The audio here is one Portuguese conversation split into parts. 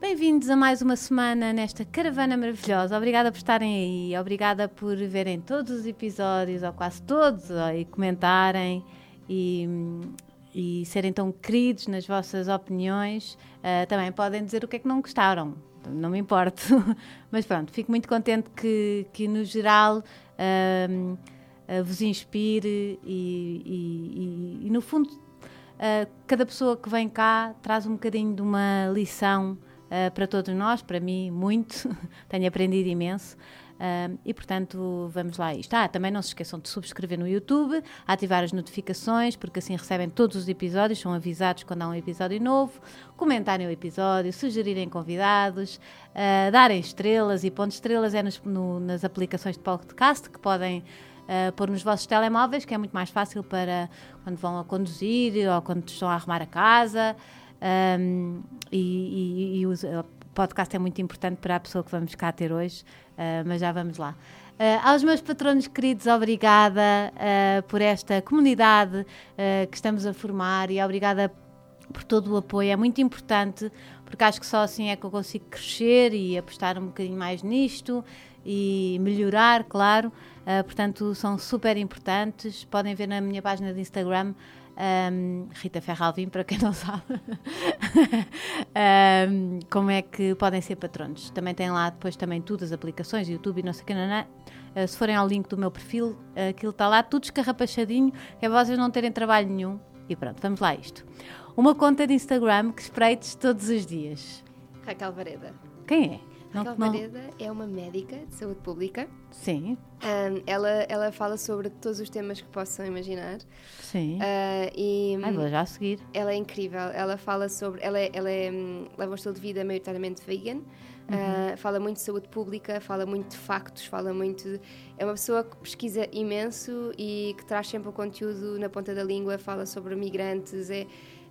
Bem-vindos a mais uma semana nesta caravana maravilhosa. Obrigada por estarem aí, obrigada por verem todos os episódios, ou quase todos, e comentarem e, e serem tão queridos nas vossas opiniões. Uh, também podem dizer o que é que não gostaram, não me importo. Mas pronto, fico muito contente que, que no geral, uh, uh, vos inspire e, e, e no fundo, cada pessoa que vem cá traz um bocadinho de uma lição uh, para todos nós, para mim, muito. Tenho aprendido imenso. Uh, e portanto, vamos lá isto. Ah, também não se esqueçam de subscrever no YouTube, ativar as notificações, porque assim recebem todos os episódios, são avisados quando há um episódio novo, comentarem o episódio, sugerirem convidados, uh, darem estrelas e pontos estrelas é nos, no, nas aplicações de podcast que podem uh, pôr nos vossos telemóveis, que é muito mais fácil para quando vão a conduzir ou quando estão a arrumar a casa. Um, e, e, e, o podcast é muito importante para a pessoa que vamos cá ter hoje, uh, mas já vamos lá. Uh, aos meus patronos queridos, obrigada uh, por esta comunidade que estamos a formar e obrigada por todo o apoio. É muito importante porque acho que só assim é que eu consigo crescer e apostar um bocadinho mais nisto e melhorar, claro. portanto, são super importantes. Podem ver na minha página de Instagram um, Rita Ferralvim, para quem não sabe, um, como é que podem ser patronos. Também tem lá depois também tudo, as aplicações, YouTube e não sei o que, não, não. Uh, se forem ao link do meu perfil, uh, aquilo está lá, tudo escarrapachadinho, é vocês não terem trabalho nenhum. E pronto, vamos lá a isto. Uma conta de Instagram que espreites todos os dias. Raquel Vareda. Quem é? Raquel não, Vareda é uma médica de saúde pública. Sim. Um, ela, ela fala sobre todos os temas que possam imaginar. Sim. Uh, e, Ai, vou já a seguir. Ela é incrível. Ela fala sobre. Ela, é, ela é, um, leva um estilo de vida maioritariamente vegan. Uhum. Uh, fala muito de saúde pública, fala muito de factos, fala muito. De, é uma pessoa que pesquisa imenso e que traz sempre o conteúdo na ponta da língua, fala sobre migrantes. É,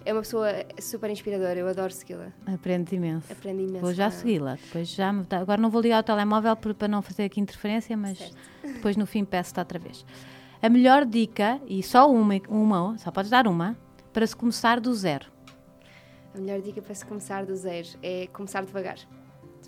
é uma pessoa super inspiradora, eu adoro segui-la. Aprende imenso. Aprende imenso. Vou já segui-la. Depois já me... Agora não vou ligar o telemóvel para não fazer aqui interferência, mas certo. depois no fim peço-te outra vez. A melhor dica, e só uma, uma, só podes dar uma, para se começar do zero. A melhor dica para se começar do zero é começar devagar.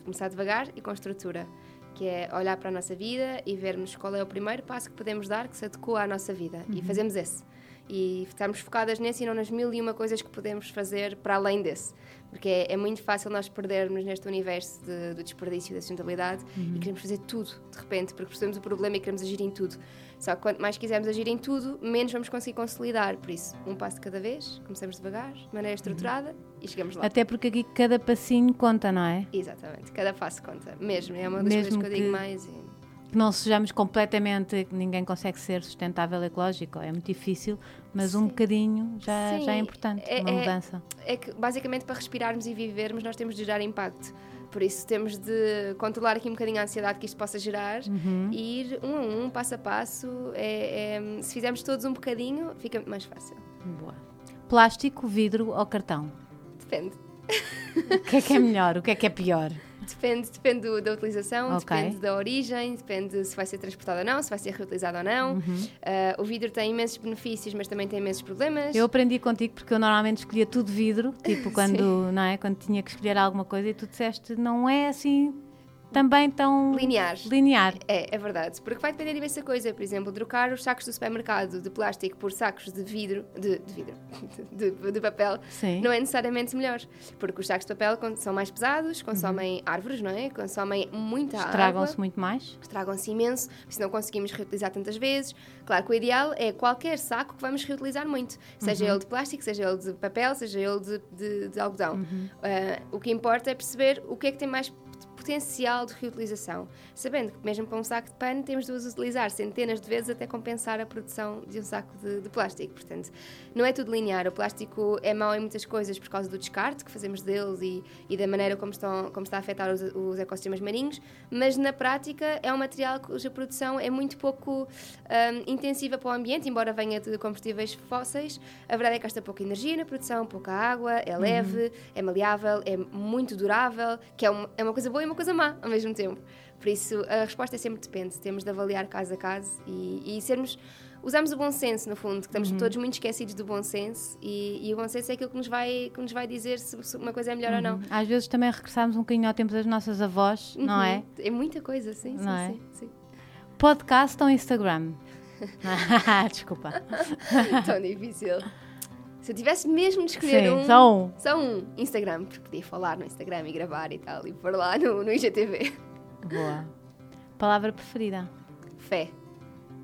Começar devagar e com estrutura. Que é olhar para a nossa vida e vermos qual é o primeiro passo que podemos dar que se adequa à nossa vida. Uhum. E fazemos esse e estarmos focadas nesse e não nas mil e uma coisas que podemos fazer para além desse. Porque é, é muito fácil nós perdermos neste universo de, do desperdício da sustentabilidade uhum. e queremos fazer tudo de repente, porque percebemos o problema e queremos agir em tudo. Só que quanto mais quisermos agir em tudo, menos vamos conseguir consolidar. Por isso, um passo cada vez, começamos devagar, de maneira estruturada uhum. e chegamos lá. Até porque aqui cada passinho conta, não é? Exatamente, cada passo conta. Mesmo, é uma das Mesmo coisas que eu digo mais. E que não sejamos completamente, ninguém consegue ser sustentável ecológico, é muito difícil, mas Sim. um bocadinho já, já é importante, é, uma é, mudança. É, é que basicamente para respirarmos e vivermos nós temos de gerar impacto. Por isso temos de controlar aqui um bocadinho a ansiedade que isto possa gerar uhum. e ir um a um, passo a passo. É, é, se fizermos todos um bocadinho, fica mais fácil. Boa. Plástico, vidro ou cartão? Depende. O que é que é melhor? O que é que é pior? Depende, depende do, da utilização, okay. depende da origem, depende se vai ser transportado ou não, se vai ser reutilizado ou não. Uhum. Uh, o vidro tem imensos benefícios, mas também tem imensos problemas. Eu aprendi contigo porque eu normalmente escolhia tudo vidro, tipo quando, não é, quando tinha que escolher alguma coisa e tu disseste não é assim também tão linear. linear. É, é verdade, porque vai depender de imensa coisa. Por exemplo, trocar os sacos do supermercado de plástico por sacos de vidro, de, de vidro, de, de, de papel, Sim. não é necessariamente melhor, porque os sacos de papel são mais pesados, consomem uhum. árvores, não é? Consomem muita água. Estragam-se muito mais. Estragam-se imenso, se não conseguimos reutilizar tantas vezes. Claro que o ideal é qualquer saco que vamos reutilizar muito, seja uhum. ele de plástico, seja ele de papel, seja ele de, de, de algodão. Uhum. Uh, o que importa é perceber o que é que tem mais potencial de reutilização, sabendo que mesmo para um saco de pano temos de os utilizar centenas de vezes até compensar a produção de um saco de, de plástico. Portanto, não é tudo linear. O plástico é mau em muitas coisas por causa do descarte que fazemos deles e, e da maneira como, estão, como está a afetar os, os, ecossistemas marinhos, mas na prática é um material cuja produção é muito pouco um, intensiva para o ambiente, embora venha de combustíveis fósseis. A verdade é que gasta pouca energia na produção, pouca água, é leve, uhum. é maleável, é muito durável, que é uma, é uma coisa boa e uma coisa má ao mesmo tempo. Por isso, a resposta é sempre depende. Temos de avaliar caso a caso e, e sermos usamos o bom senso, no fundo, que estamos uhum. todos muito esquecidos do bom senso e, e, o bom senso é aquilo que nos vai, que nos vai dizer se, se uma coisa é melhor uhum. ou não. Uhum. Às vezes também regressamos um bocadinho ao tempo das nossas avós, uhum. não é? É muita coisa, sim, não sim, é? sim, sim. Podcast ou Instagram? Desculpa. Tão difícil. Se eu tivesse mesmo de escolher Sim, um. Só um. Só um. Instagram, porque podia falar no Instagram e gravar e tal, e pôr lá no, no IGTV. Boa. Palavra preferida? Fé.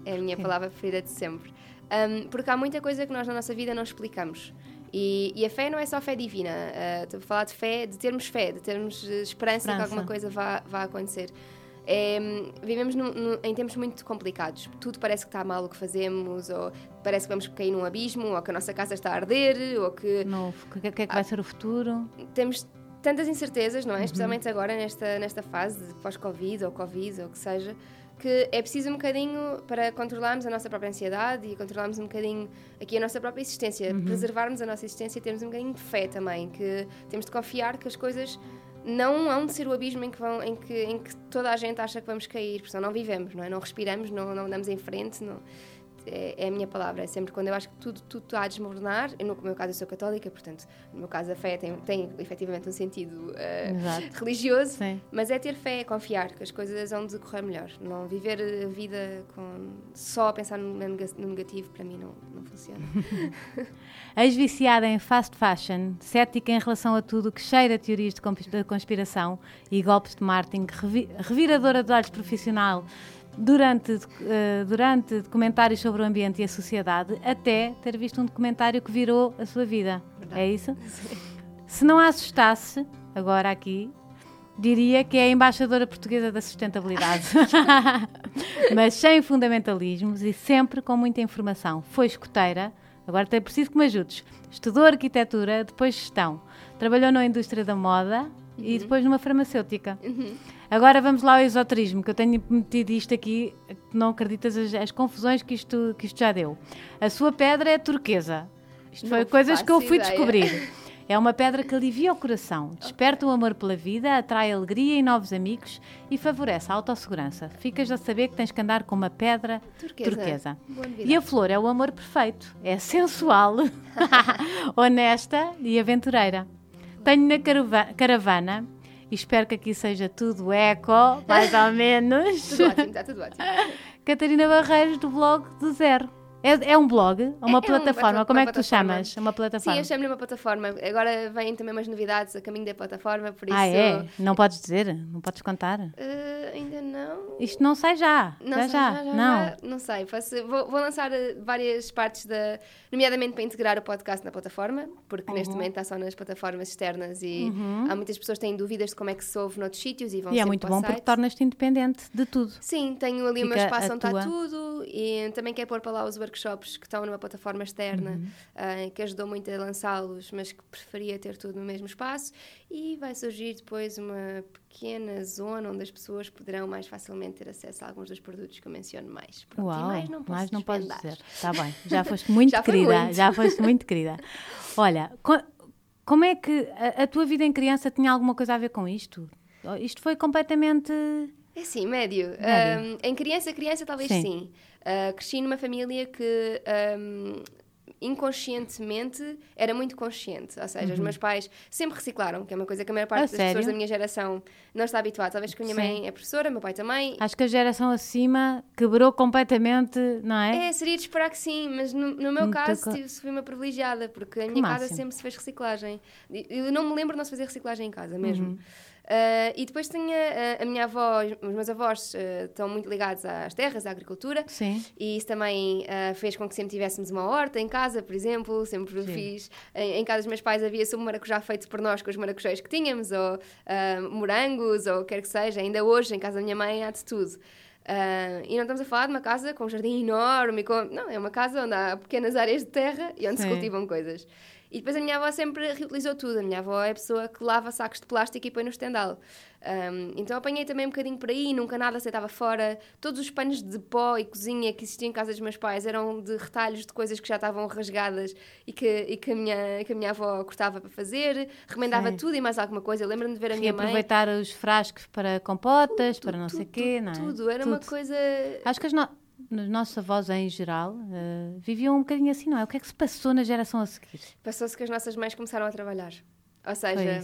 É a minha Sim. palavra preferida de sempre. Um, porque há muita coisa que nós na nossa vida não explicamos. E, e a fé não é só fé divina. Uh, estou a falar de fé, de termos fé, de termos esperança, esperança. que alguma coisa vá, vá acontecer. É, vivemos no, no, em tempos muito complicados. Tudo parece que está mal o que fazemos, ou parece que vamos cair num abismo, ou que a nossa casa está a arder, ou que. O que, que é que vai ser o futuro? Temos tantas incertezas, não é? Uhum. Especialmente agora, nesta, nesta fase de pós-Covid, ou Covid, ou o que seja, que é preciso um bocadinho para controlarmos a nossa própria ansiedade e controlarmos um bocadinho aqui a nossa própria existência, uhum. preservarmos a nossa existência e termos um bocadinho de fé também, que temos de confiar que as coisas não hão de ser o abismo em que, vão, em que, em que toda a gente acha que vamos cair, porque não vivemos, não é? Não respiramos, não, não andamos em frente, não é, é, a minha palavra. É sempre quando eu acho que tudo, tudo está a desmoronar. Eu, no meu caso, eu sou católica, portanto, no meu caso, a fé tem, tem efetivamente um sentido uh, religioso, Sim. mas é ter fé, é confiar que as coisas vão decorrer melhor. Não viver a vida com, só a pensar no, no negativo, para mim, não, não funciona. Ex-viciada em fast fashion, cética em relação a tudo que cheira teorias de conspiração e golpes de marketing, reviradora de olhos profissional durante, uh, durante documentários sobre o ambiente e a sociedade, até ter visto um documentário que virou a sua vida. Verdade. É isso? Sim. Se não a assustasse, agora aqui, diria que é a embaixadora portuguesa da sustentabilidade. Mas sem fundamentalismos e sempre com muita informação. Foi escoteira, agora tem preciso que me ajudes. Estudou arquitetura, depois gestão. Trabalhou na indústria da moda uhum. e depois numa farmacêutica. Uhum. Agora vamos lá ao esoterismo, que eu tenho metido isto aqui, não acreditas as, as, confusões que isto, que isto já deu. A sua pedra é turquesa. Isto foi coisas que eu fui ideia. descobrir. É uma pedra que alivia o coração, desperta o amor pela vida, atrai alegria e novos amigos e favorece a autossegurança. Ficas a saber que tens que andar com uma pedra turquesa. turquesa. E a flor é o amor perfeito. É sensual, honesta e aventureira. Tenho na caravana espero que aqui seja tudo eco, mais ou menos. tudo ótimo, está tudo ótimo. Catarina Barreiros, do blog do Zero. É, é um blog? Uma é, plataforma? É um, Como é que tu chamas? É uma plataforma? Sim, eu chamo-lhe uma plataforma. Agora vêm também umas novidades a caminho da plataforma, por isso... Ah, é? Não podes dizer? Não podes contar? Uh, ainda não. Isto não sai já? Não já, já. já, já não. Já, não sei. vou, vou, lançar eh, várias partes, da, nomeadamente para integrar o podcast na plataforma, porque uhum. neste momento está só nas plataformas externas e uhum. há muitas pessoas que têm dúvidas de como é que se ouve noutros sítios e vão E é muito bom porque tornas-te independente de tudo. Sim, tenho ali Fica o meu espaço onde está tudo e também quero pôr para lá os workshops que estão numa plataforma externa uhum. uh, que ajudou muito a lançá-los, mas que preferia ter tudo no mesmo espaço. E vai surgir depois uma pequena zona onde as pessoas poderão mais facilmente ter acesso a alguns dos produtos que eu menciono mais. Pronto, Uau, mais não posso mais não podes dizer. Está bem, já foste muito já querida, muito. já foste muito querida. Olha, como é que a, a tua vida em criança tinha alguma coisa a ver com isto? Isto foi completamente é sim, médio. médio. Um, em criança, criança talvez sim. sim. Uh, cresci numa família que um, inconscientemente era muito consciente. Ou seja, uhum. os meus pais sempre reciclaram, que é uma coisa que a maior parte a das sério? pessoas da minha geração não está habituada. Talvez que a minha Sim. mãe é professora, meu pai também. Acho que a geração acima quebrou completamente, não é? É, seria de esperar que sim, mas no, no meu muito caso co... fui uma privilegiada, porque a minha casa sempre se fez reciclagem. Eu não me lembro de não se fazer reciclagem em casa mesmo. Uhum. Uh, e depois tinha a, a, minha avó, os meus avós uh, estão muito ligados às terras, à agricultura. Sim. E isso também uh, fez com que sempre tivéssemos uma horta em casa, por exemplo. Sempre Sim. fiz. Em, em, casa dos meus pais havia sumo maracujá feito por nós com os maracujás que tínhamos, ou morangos, ou quer que seja. Ainda hoje, em casa da minha mãe, há de tudo. Uh, e não estamos a falar de uma casa com um jardim enorme. Com... Não, é uma casa onde há pequenas áreas de terra e onde Sim. se cultivam coisas. E depois a minha avó sempre reutilizou tudo. A minha avó é a pessoa que lava sacos de plástico e põe no estendal. Um, então apanhei também um bocadinho por aí, nunca nada aceitava fora. Todos os panos de pó e cozinha que existiam em casa dos meus pais eram de retalhos de coisas que já estavam rasgadas e que, e que, a, minha, que a minha avó cortava para fazer. Remendava Sim. tudo e mais alguma coisa. Lembro-me de ver a minha mãe. aproveitar os frascos para compotas, tudo, para não tudo, sei o quê, não é? Tudo, era tudo. uma coisa. Acho que as no nos nossos avós em geral uh, viviam um bocadinho assim, não é? O que é que se passou na geração a seguir? Passou-se que as nossas mães começaram a trabalhar. Ou seja,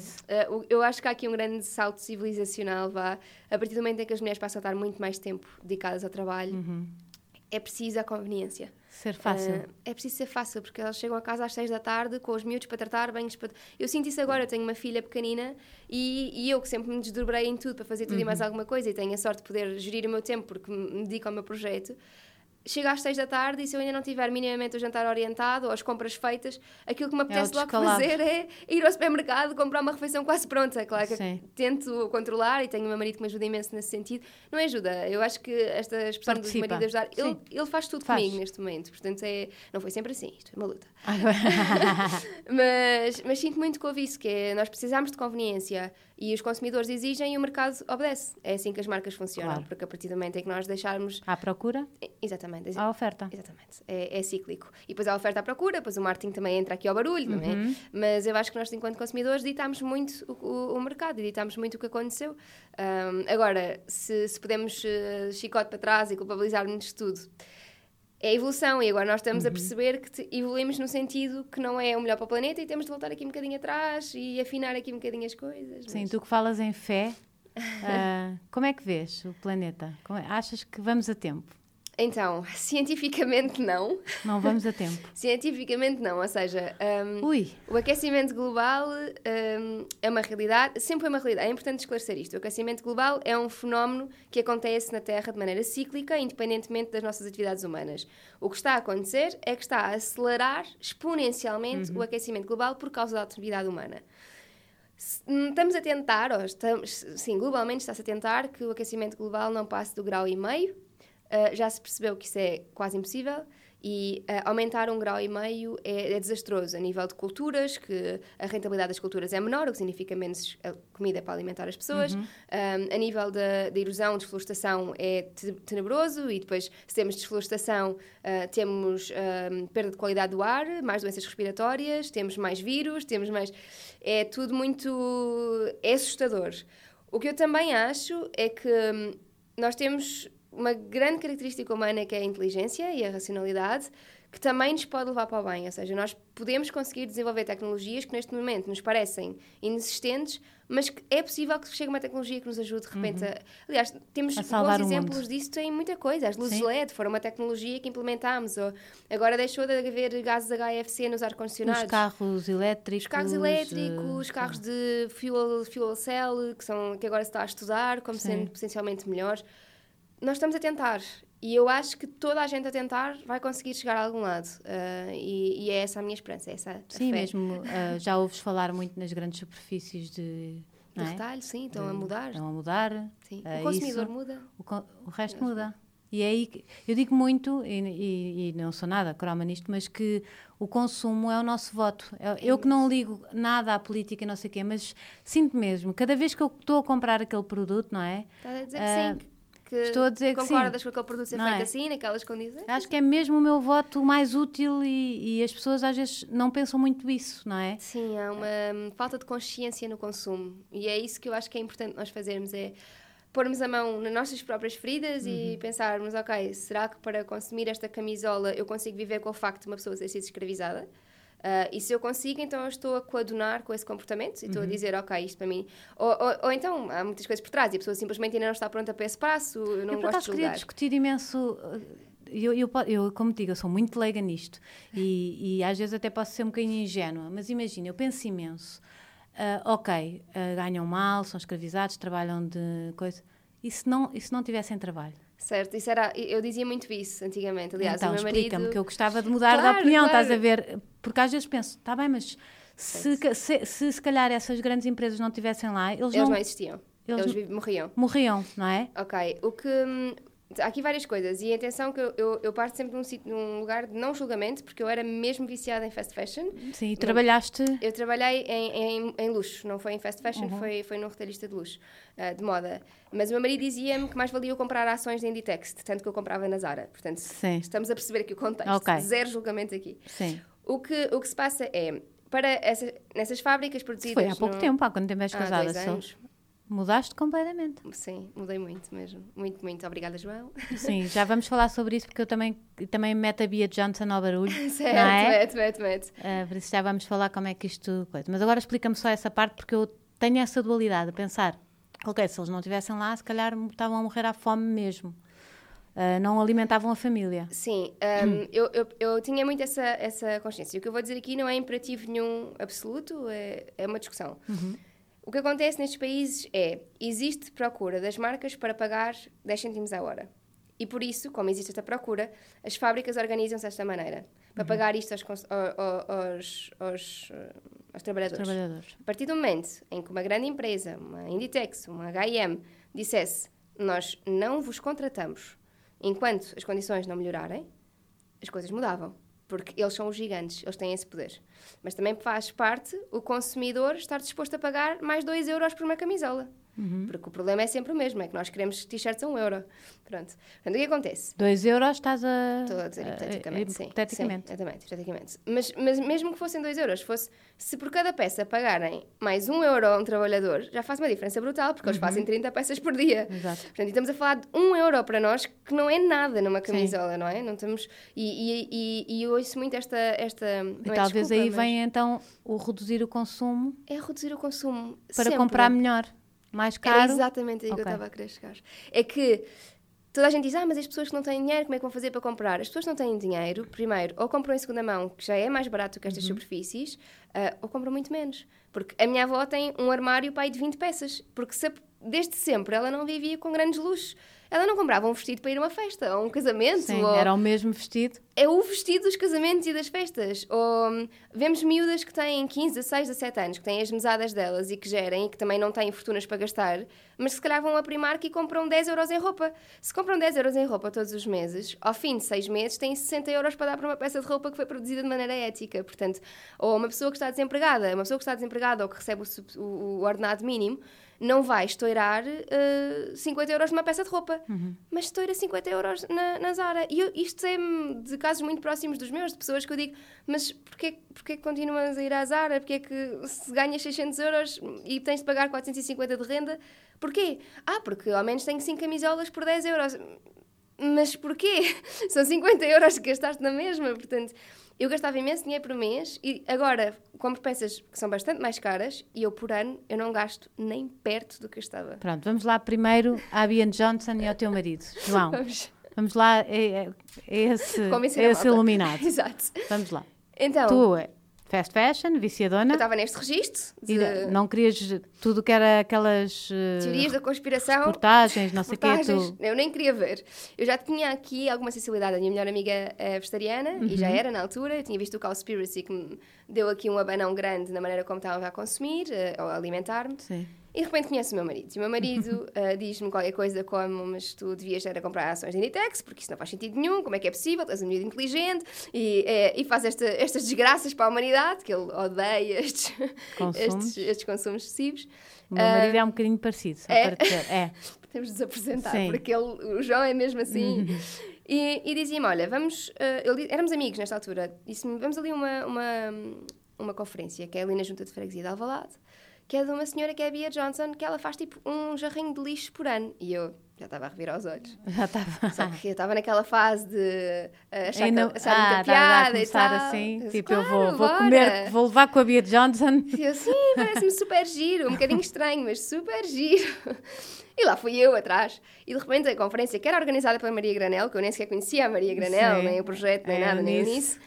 uh, eu acho que há aqui um grande salto civilizacional, vá, a partir do momento em que as mulheres passam a estar muito mais tempo dedicadas ao trabalho, uhum. é preciso a conveniência. Ser fácil. Uh, é preciso ser fácil, porque elas chegam a casa às seis da tarde com os miúdos para tratar, banhos para... Eu sinto isso agora, eu tenho uma filha pequenina e, e eu que sempre me desdobrei em tudo para fazer tudo uhum. e mais alguma coisa e tenho a sorte de poder gerir o meu tempo porque me dedico ao meu projeto, chega às seis da tarde e se eu ainda não tiver minimamente o jantar orientado ou as compras feitas, aquilo que me é apetece é logo fazer é ir ao supermercado comprar uma refeição quase pronta. Claro que Sim. tento controlar e tenho o meu marido que me ajuda imenso nesse sentido. Não é ajuda, eu acho que esta expressão dos maridos ajudar, ele, ele faz tudo faz. comigo neste momento. Portanto, é, não foi sempre assim, isto é uma luta. mas, mas sinto muito com isso, que é, nós precisamos de conveniência e os consumidores exigem e o mercado obedece. É assim que as marcas funcionam, claro. porque a partir do momento em que nós deixarmos. À procura? Exatamente. À oferta. Exatamente. É, é cíclico. E depois a oferta à procura, depois o marketing também entra aqui ao barulho, uhum. não é? Uhum. Mas eu acho que nós, enquanto consumidores, ditamos muito o, o, o mercado, ditamos muito o que aconteceu. Um, agora, se, se podemos uh, chicote para trás e culpabilizar-nos de tudo é a evolução e agora nós estamos uhum. a perceber que evoluímos no sentido que não é o melhor para o planeta e temos de voltar aqui um bocadinho atrás e afinar aqui um bocadinho as coisas. Sim, mas... tu que falas em fé, uh, como é que vês o planeta? É, achas que vamos a tempo? Então, cientificamente não. Não vamos a tempo. cientificamente não, ou seja, um, o aquecimento global um, é uma realidade, sempre é uma realidade. É importante esclarecer isto. O aquecimento global é um fenómeno que acontece na Terra de maneira cíclica, independentemente das nossas atividades humanas. O que está a acontecer é que está a acelerar exponencialmente uhum. o aquecimento global por causa da atividade humana. Hum, estamos a tentar, ou estamos, sim, globalmente está-se a tentar que o aquecimento global não passe do grau e meio, uh, já se percebeu que isso é quase impossível e uh, aumentar um grau e meio é, é, desastroso a nível de culturas, que a rentabilidade das culturas é menor, o que significa menos eh, comida para alimentar as pessoas. Uhum. Um, a nível da, de erosão, desflorestação é tenebroso e depois, se temos desflorestação, uh, temos um, perda de qualidade do ar, mais doenças respiratórias, temos mais vírus, temos mais... É tudo muito... é assustador. O que eu também acho é que hum, nós temos uma grande característica humana que é a inteligência e a racionalidade, que também nos pode levar para o bem. Ou seja, nós podemos conseguir desenvolver tecnologias que neste momento nos parecem inexistentes, mas que é possível que chegue uma tecnologia que nos ajude de repente uhum. a... Aliás, temos bons exemplos disso em muita coisa. As luzes Sim. LED foram uma tecnologia que implementámos. Ou agora deixou de haver gases HFC nos ar-condicionados. Os carros elétricos. Os carros elétricos, os uh, carros de fuel, fuel cell, que, são, que agora se está a estudar como Sim. sendo potencialmente melhores nós estamos a tentar e eu acho que toda a gente a tentar vai conseguir chegar a algum lado. Uh, e, e, é essa a minha esperança, é essa Sim, mesmo. Uh, já ouves falar muito nas grandes superfícies de. De é? retalho, sim, estão de, a mudar. Estão a mudar. Sim. Uh, o consumidor isso, muda. O, o resto muda. E é aí que, eu digo muito, e, e, e, não sou nada croma nisto, mas que o consumo é o nosso voto. Eu, eu que não ligo nada à política e não sei o quê, mas sinto mesmo, cada vez que eu estou a comprar aquele produto, não é? Está a dizer uh, que sim, que Estou a dizer concordas que sim. com aquele produto ser não feito é? assim, naquelas condições? Acho que é mesmo o meu voto mais útil e, e, as pessoas às vezes não pensam muito isso, não é? Sim, há uma hum, falta de consciência no consumo e é isso que eu acho que é importante nós fazermos, é pormos a mão nas nossas próprias feridas uhum. e pensarmos, ok, será que para consumir esta camisola eu consigo viver com o facto de uma pessoa ter sido escravizada? Uh, e se eu consigo, então eu estou a coadunar com esse comportamento e estou uhum. a dizer, ok, isto para mim. Ou, ou, ou, então há muitas coisas por trás e a pessoa simplesmente ainda não está pronta para esse passo, eu não eu, gosto de julgar. queria discutir imenso. Eu, eu, eu, como digo, eu sou muito leiga nisto e, e às vezes até posso ser um bocadinho ingênua, mas imagina, eu penso imenso. ah, ok, ah, ganham mal, são escravizados, trabalham de coisa. E se não, e se não tivessem trabalho? Certo, isso era. Eu dizia muito isso antigamente. Aliás, então, o meu explica-me marido. que eu gostava de mudar de Claro, opinião, claro. estás a ver? Porque às vezes penso, está bem, mas se, se, se se calhar essas grandes empresas não estivessem lá, eles, Eles não, não existiam. eles Eles, não- morriam. morriam, não é? Ok, o que. Há aqui várias coisas e atenção que eu, eu, eu parto sempre num, sítio- num lugar de não julgamento, porque eu era mesmo viciada em fast fashion. Sim, e trabalhaste. Eu trabalhei em, em, em luxo, não foi em fast fashion, Uhum. foi, foi num retalhista de luxo, ah, de moda. Mas o meu marido dizia-me que mais valia eu comprar ações da Inditex, tanto que eu comprava na Zara. Portanto, Sim. estamos a perceber aqui o contexto. Ok. Zero julgamento aqui. Sim. O que, o que se passa é, para essa, nessas fábricas produzidas... Foi há pouco no- tempo, há quanto tempo és Há casada? dois Só- anos. Mudaste completamente. Sim, mudei muito mesmo. Muito, muito. Obrigada, João. Sim, já vamos falar sobre isso porque eu também, também meto a Bia Johnson ao barulho. certo, não é? mete, mete, mete. Ah, por isso já vamos falar como é que isto. Coisa. Mas agora explica-me só essa parte porque eu tenho essa dualidade, a pensar, ok, se eles não estivessem lá, se calhar estavam a morrer à fome mesmo. Ah, não alimentavam a família. Sim, um, eu, eu, eu tinha muito essa, essa consciência. O que eu vou dizer aqui não é imperativo nenhum absoluto, é, é uma discussão. Uhum. O que acontece nestes países é, existe procura das marcas para pagar 10 cêntimos a hora. E por isso, como existe esta procura, as fábricas organizam-se desta maneira, Uhum. para pagar isto aos, aos, aos, eh, aos trabalhadores. Trabalhadores. A partir do momento em que uma grande empresa, uma Inditex, uma H&M, dissesse nós não vos contratamos enquanto as condições não melhorarem, as coisas mudavam. Porque eles são os gigantes, eles têm esse poder. Mas também faz parte o consumidor estar disposto a pagar mais 2 euros por uma camisola. Porque o problema é sempre o mesmo, é que nós queremos t-shirts a 1 euro. Pronto. Portanto, o que acontece? 2 euros estás a. Estou a dizer hipoteticamente, sim. hipoteticamente. Sim, exatamente, hipoteticamente. Mas, mas mesmo que fossem 2 euros, fosse, se por cada peça pagarem mais 1 euro a um trabalhador, já faz uma diferença brutal, porque eles fazem 30 peças por dia. Uhum. Exato. Portanto, e estamos a falar de 1 euro para nós, que não é nada numa camisola, não é? Não estamos, e, e, e, e eu ouço muito esta... esta E não é talvez desculpa, aí mas venha então o reduzir o consumo É reduzir o consumo. para sempre. comprar melhor. Mais Era caro. exatamente aí que eu estava a querer chegar. É que toda a gente diz, ah, mas as pessoas que não têm dinheiro, como é que vão fazer para comprar? As pessoas que não têm dinheiro, primeiro, ou compram em segunda mão, que já é mais barato que Uhum. estas superfícies, ah, ou compram muito menos. Porque a minha avó tem um armário pai de 20 peças, porque se- desde sempre ela não vivia com grandes luxos. Ela não comprava um vestido para ir a uma festa, ou um casamento, Sim, ou era o mesmo vestido. é o vestido dos casamentos e das festas. Ou hum, vemos miúdas que têm 15, 16, 17 anos, que têm as mesadas delas e que gerem e que também não têm fortunas para gastar, mas que se calhar vão a Primark e compram 10 euros em roupa. Se compram 10 euros em roupa todos os meses, ao fim de 6 meses têm 60 euros para dar para uma peça de roupa que foi produzida de maneira ética. Portanto, ou uma pessoa que está desempregada, uma pessoa que está desempregada ou que recebe o, o ordenado mínimo, não vai estourar eh, 50 euros numa peça de roupa, mas estoura 50 euros na, na Zara. E eu- isto é de casos muito próximos dos meus, de pessoas que eu digo, mas porquê, porquê que continuas a ir à Zara? Porquê que se ganhas 600 euros e tens de pagar 450 de renda? Porquê? Ah, porque ao menos tenho 5 camisolas por 10 euros. Mas porquê? São 50 euros que gastaste na mesma, portanto... Eu gastava imenso dinheiro por mês e agora compro peças que são bastante mais caras e eu por ano eu não gasto nem perto do que gastava. Pronto, vamos lá primeiro à Bian Johnson e ao teu marido, João. Vamos Vamos lá, é, é- é esse, é esse malta. iluminado. Exato. Vamos lá. Então, Tu é fast fashion, eu viciadona, estava neste registro de e não querias tudo que era aquelas eh, teorias da conspiração. reportagens, não sei o quê, reportagens. tu... Eu nem queria ver. Eu já tinha aqui alguma sensibilidade. A minha melhor amiga é vegetariana e Uhum. já era na altura. Eu tinha visto o Cowspiracy que me deu aqui um abanão grande na maneira como estava a consumir eh, ou alimentar-me. Sim. E de repente conheço o meu marido. E o meu marido ah, diz-me qualquer coisa como: Mas tu devias era comprar ações da Inditex, porque isso não faz sentido nenhum. Como é que é possível? Tu és um miúdo inteligente e, eh, e faz esta- estas desgraças para a humanidade, que ele odeia estes Consumos. estes, estes consumos excessivos. O meu marido é um bocadinho parecido, só é? para dizer. É. Temos de nos apresentar, Sim. porque ele, o João é mesmo assim. e e dizia-me: Olha, vamos. ah, ele, éramos amigos nesta altura. Disse-me: Vamos ali uma, uma, uma conferência, que é ali na Junta de Freguesia de Alvalade, que é de uma senhora que é a Bia Johnson, que ela faz tipo um jarrinho de lixo por ano. E eu já estava a revirar os olhos. Já estava. Só que eu estava naquela fase de ah, achar, Ainda- que, achar ah, muita estava a piada e tal. assim, disse, tipo, eu "Claro, vou, vou bora." comer, vou levar com a Bia Johnson. E eu, sim, parece-me super giro, um bocadinho estranho, mas super giro. E lá fui eu atrás. E de repente a conferência, que era organizada pela Maria Granel, que eu nem sequer conhecia a Maria Granel, Sim. nem o projeto, nem É, nada, nem nisso. nisso.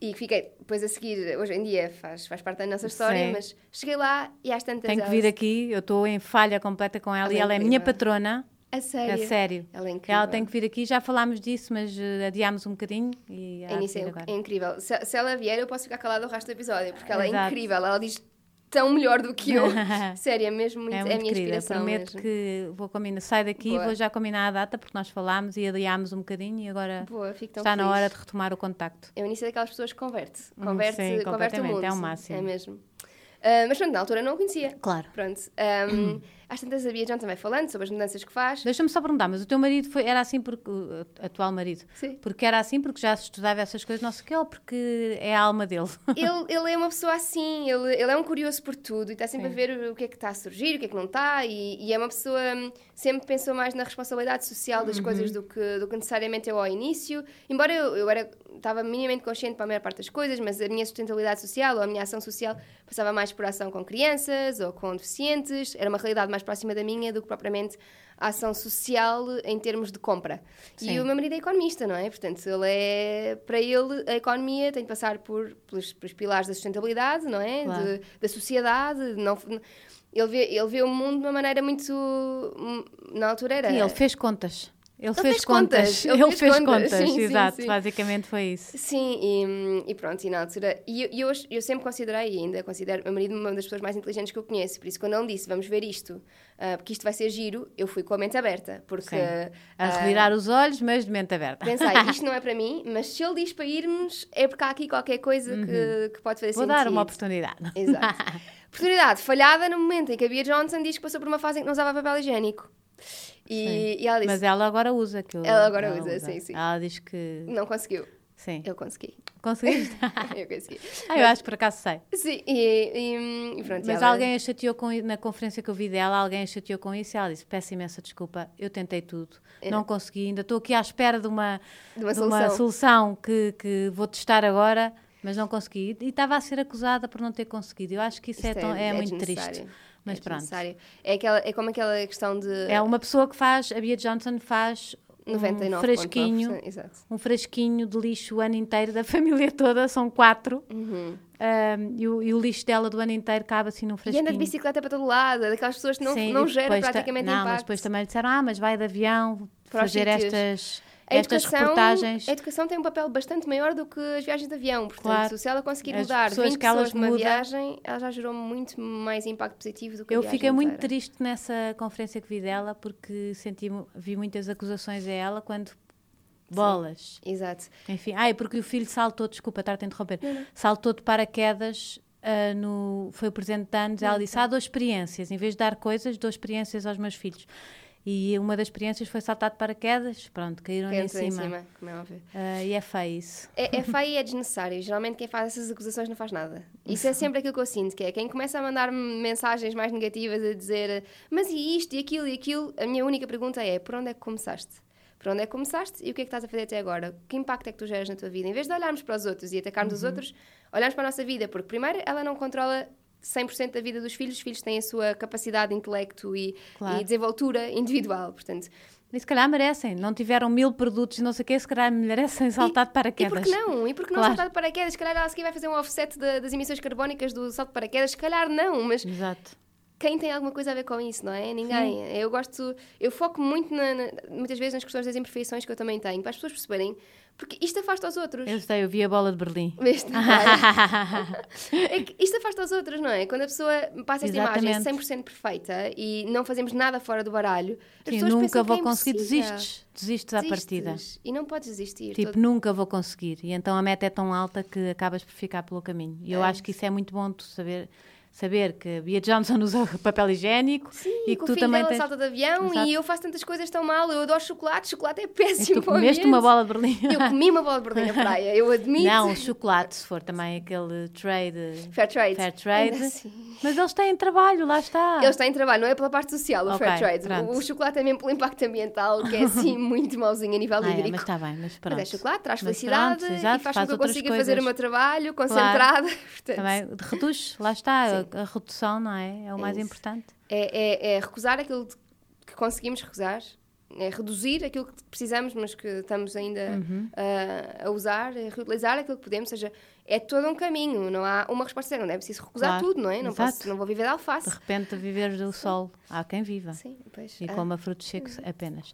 E fiquei, depois a seguir, hoje em dia faz, faz parte da nossa história, Sim. mas cheguei lá e às tantas Tenho que vir aqui, eu estou em falha completa com ela Ela e é ela é minha incrível. patrona. A A sério. sério. Ela é incrível. Ela tem que vir aqui, já falámos disso, mas eh, adiámos um bocadinho e É, é, é incrível. Se, se ela vier, eu posso ficar calada o resto do episódio, porque ela é Exato. incrível. Ela diz tão melhor do que eu. Sério, é mesmo muito, É é, muito a minha querida. inspiração. Prometo mesmo. que vou combinar. Sai daqui, Boa. vou já combinar a data, porque nós falámos e adiámos um bocadinho e agora Boa, está na feliz. hora de retomar o contacto. É o início daquelas pessoas que converte. Hum, Converte, sim, converte o completamente, mundo. é o máximo. É mesmo. Ah, mas pronto, na altura não o conhecia. Claro. Pronto. Um, às tantas a Bia John também falando sobre as mudanças que faz. Deixa-me só perguntar, mas o teu marido foi, era assim porque. O atual marido? Sim. Porque era assim porque já se estudava essas coisas, não sei o quê, ou porque é a alma dele? ele, ele é uma pessoa assim, ele, ele é um curioso por tudo e está sempre Sim. a ver o que é que está a surgir, o que é que não está, e, e é uma pessoa hum, sempre pensou mais na responsabilidade social Uhum. das coisas do que, do que necessariamente eu ao início. Embora eu, eu era, estava minimamente consciente para a maior parte das coisas, mas a minha sustentabilidade social ou a minha ação social passava mais por ação com crianças ou com deficientes, era uma realidade mais próxima da minha do que propriamente a ação social em termos de compra. Sim. E o meu marido é economista, não é? Portanto, ele é, para ele, a economia tem de passar por, pelos, pelos pilares da sustentabilidade, não é? Claro. De- da sociedade. Não, ele, vê, ele vê o mundo de uma maneira muito. hum, Na altura era. Sim, ele fez contas. Ele, fez fez contas, contas. ele Ele, fez fez contas, contas, sim, sim, exato. sim. Basicamente foi isso. Sim, e, e pronto, e na altura. E eu, eu, sempre considerei, e ainda considero o meu marido uma das pessoas mais inteligentes que eu conheço. Por isso, quando ele disse vamos ver isto, ah, porque isto vai ser giro, eu fui com a mente aberta. Porque. Sim. A ah, revirar os olhos, mas de mente aberta. Pensei, isto não é para mim, mas se ele diz para irmos, é porque há aqui qualquer coisa que, que pode fazer Uhum. Vou sentido. dar uma oportunidade. Exato. Oportunidade falhada no momento em que a Bia Johnson diz que passou por uma fase em que não usava papel higiênico. E, e ela disse: Mas ela agora usa aquilo. Ela agora usa, sim, sim. Ela diz que. não conseguiu. Sim. Eu consegui. Conseguiste? Eu consegui. ah, eu acho que por acaso sei. Sim, e, e, e pronto. Mas ela- alguém a chateou com na conferência que eu vi dela, alguém a chateou com isso e ela disse: Peço imensa desculpa, eu tentei tudo, não consegui, ainda estou aqui à espera de uma, É. De uma de uma solução. solução que, que vou testar agora, mas não consegui. E estava a ser acusada por não ter conseguido. Eu acho que isso, é, Isto tão- é muito triste. Mas é pronto. desnecessário. É, aquela, é como aquela questão de É uma pessoa que faz, a Bia Johnson faz um 99,9%. fresquinho, Exato. um fresquinho de lixo o ano inteiro da família toda, são quatro. Uhum. Um, e, o, e o lixo dela do ano inteiro cabe assim num E fresquinho. anda de bicicleta para todo lado, é daquelas pessoas que não, Sim, não e gera depois ta- praticamente não, impacto. mas depois também lhe disseram, ah, mas vai de avião fazer sítios. estas, A estas educação, reportagens. a educação tem um papel bastante maior do que as viagens de avião. Portanto, Claro. se ela conseguir As mudar pessoas 20 que pessoas numa viagem, ela já gerou muito mais impacto positivo do que a Eu viagem fiquei muito inteira. triste nessa conferência que vi dela porque senti, vi muitas acusações a ela quando bolas. Exato. Enfim, ai, porque o filho saltou, desculpa estar-te a interromper, saltou de paraquedas. ah, no, foi o presente de anos, ela disse: Há duas experiências, em vez de dar coisas, dou experiências aos meus filhos. E uma das experiências foi saltar de paraquedas, pronto, caíram em Entra em cima. cima, como é óbvio. Ah, e é feio isso. É, é feio e é desnecessário. Geralmente quem faz essas acusações não faz nada. Isso é sempre aquilo que eu sinto, que é quem começa a mandar-me mensagens mais negativas a dizer mas e isto, e aquilo, e aquilo, a minha única pergunta é por onde é que começaste? Por onde é que começaste e o que é que estás a fazer até agora? Que impacto é que tu geras na tua vida? Em vez de olharmos para os outros e atacarmos Uhum. os outros, olharmos para a nossa vida, porque primeiro ela não controla 100% da vida dos filhos, os filhos têm a sua capacidade de intelecto e, Claro. e desenvoltura individual, portanto... E se calhar merecem, não tiveram mil produtos e não sei o quê, se calhar merecem saltar de E paraquedas. por que não? E por que não Claro. saltar de paraquedas? Se calhar ela seguir vai fazer um offset da- das emissões carbónicas do salto de paraquedas. Se calhar não, mas Exato. quem tem alguma coisa a ver com isso, não é? Ninguém. Eu gosto, eu foco muito, na- na- muitas vezes, nas questões das imperfeições que eu também tenho, para as pessoas perceberem, porque isto afasta os outros. Eu sei, eu vi a bola de Berlim. Veste? é que isto afasta os outros, não é? Quando a pessoa passa esta imagem Exatamente. 100% perfeita e não fazemos nada fora do baralho, as Sim, pessoas nunca vou é conseguir, desistes. Desistes à partida. E não podes desistir. Tipo, Todo- nunca vou conseguir. E então a meta é tão alta que acabas por ficar pelo caminho. E eu É. acho que isso é muito bom tu saber, saber que a Bia Johnson usa papel higiênico e E que tu também tens. salta de avião Exato. e eu faço tantas coisas tão mal. Eu adoro chocolate, chocolate é E péssimo tu para o comeste uma bola de Berlim. Eu comi uma bola de Berlim na praia, eu admito. Não, chocolate, se for também aquele trade. Fair trade. Fair trade. Assim. Mas eles têm trabalho, lá está. Eles têm trabalho, não é pela parte social, o Ok, fair trade. pronto. O, chocolate é mesmo pelo impacto ambiental, que é assim muito mauzinho a nível Ah, é, hídrico. mas está bem, mas pronto. Mas é chocolate, traz Mas felicidade pronto, exato, e faz, faz com que eu consiga coisas. fazer o meu trabalho concentrada. Portanto, Também reduz, lá está, a, redução, não é? É o mais isso. importante. é, é- é recusar aquilo que conseguimos recusar é reduzir aquilo que precisamos, mas que estamos ainda Uhum. a, a usar, a reutilizar aquilo que podemos, seja, é todo um caminho, não há uma resposta certa, não é preciso recusar Claro, tudo, não é? Não, posso, não vou viver de De alface. repente, viver do sol. Há quem viva. Sim, pois. E ah, coma frutos secos apenas.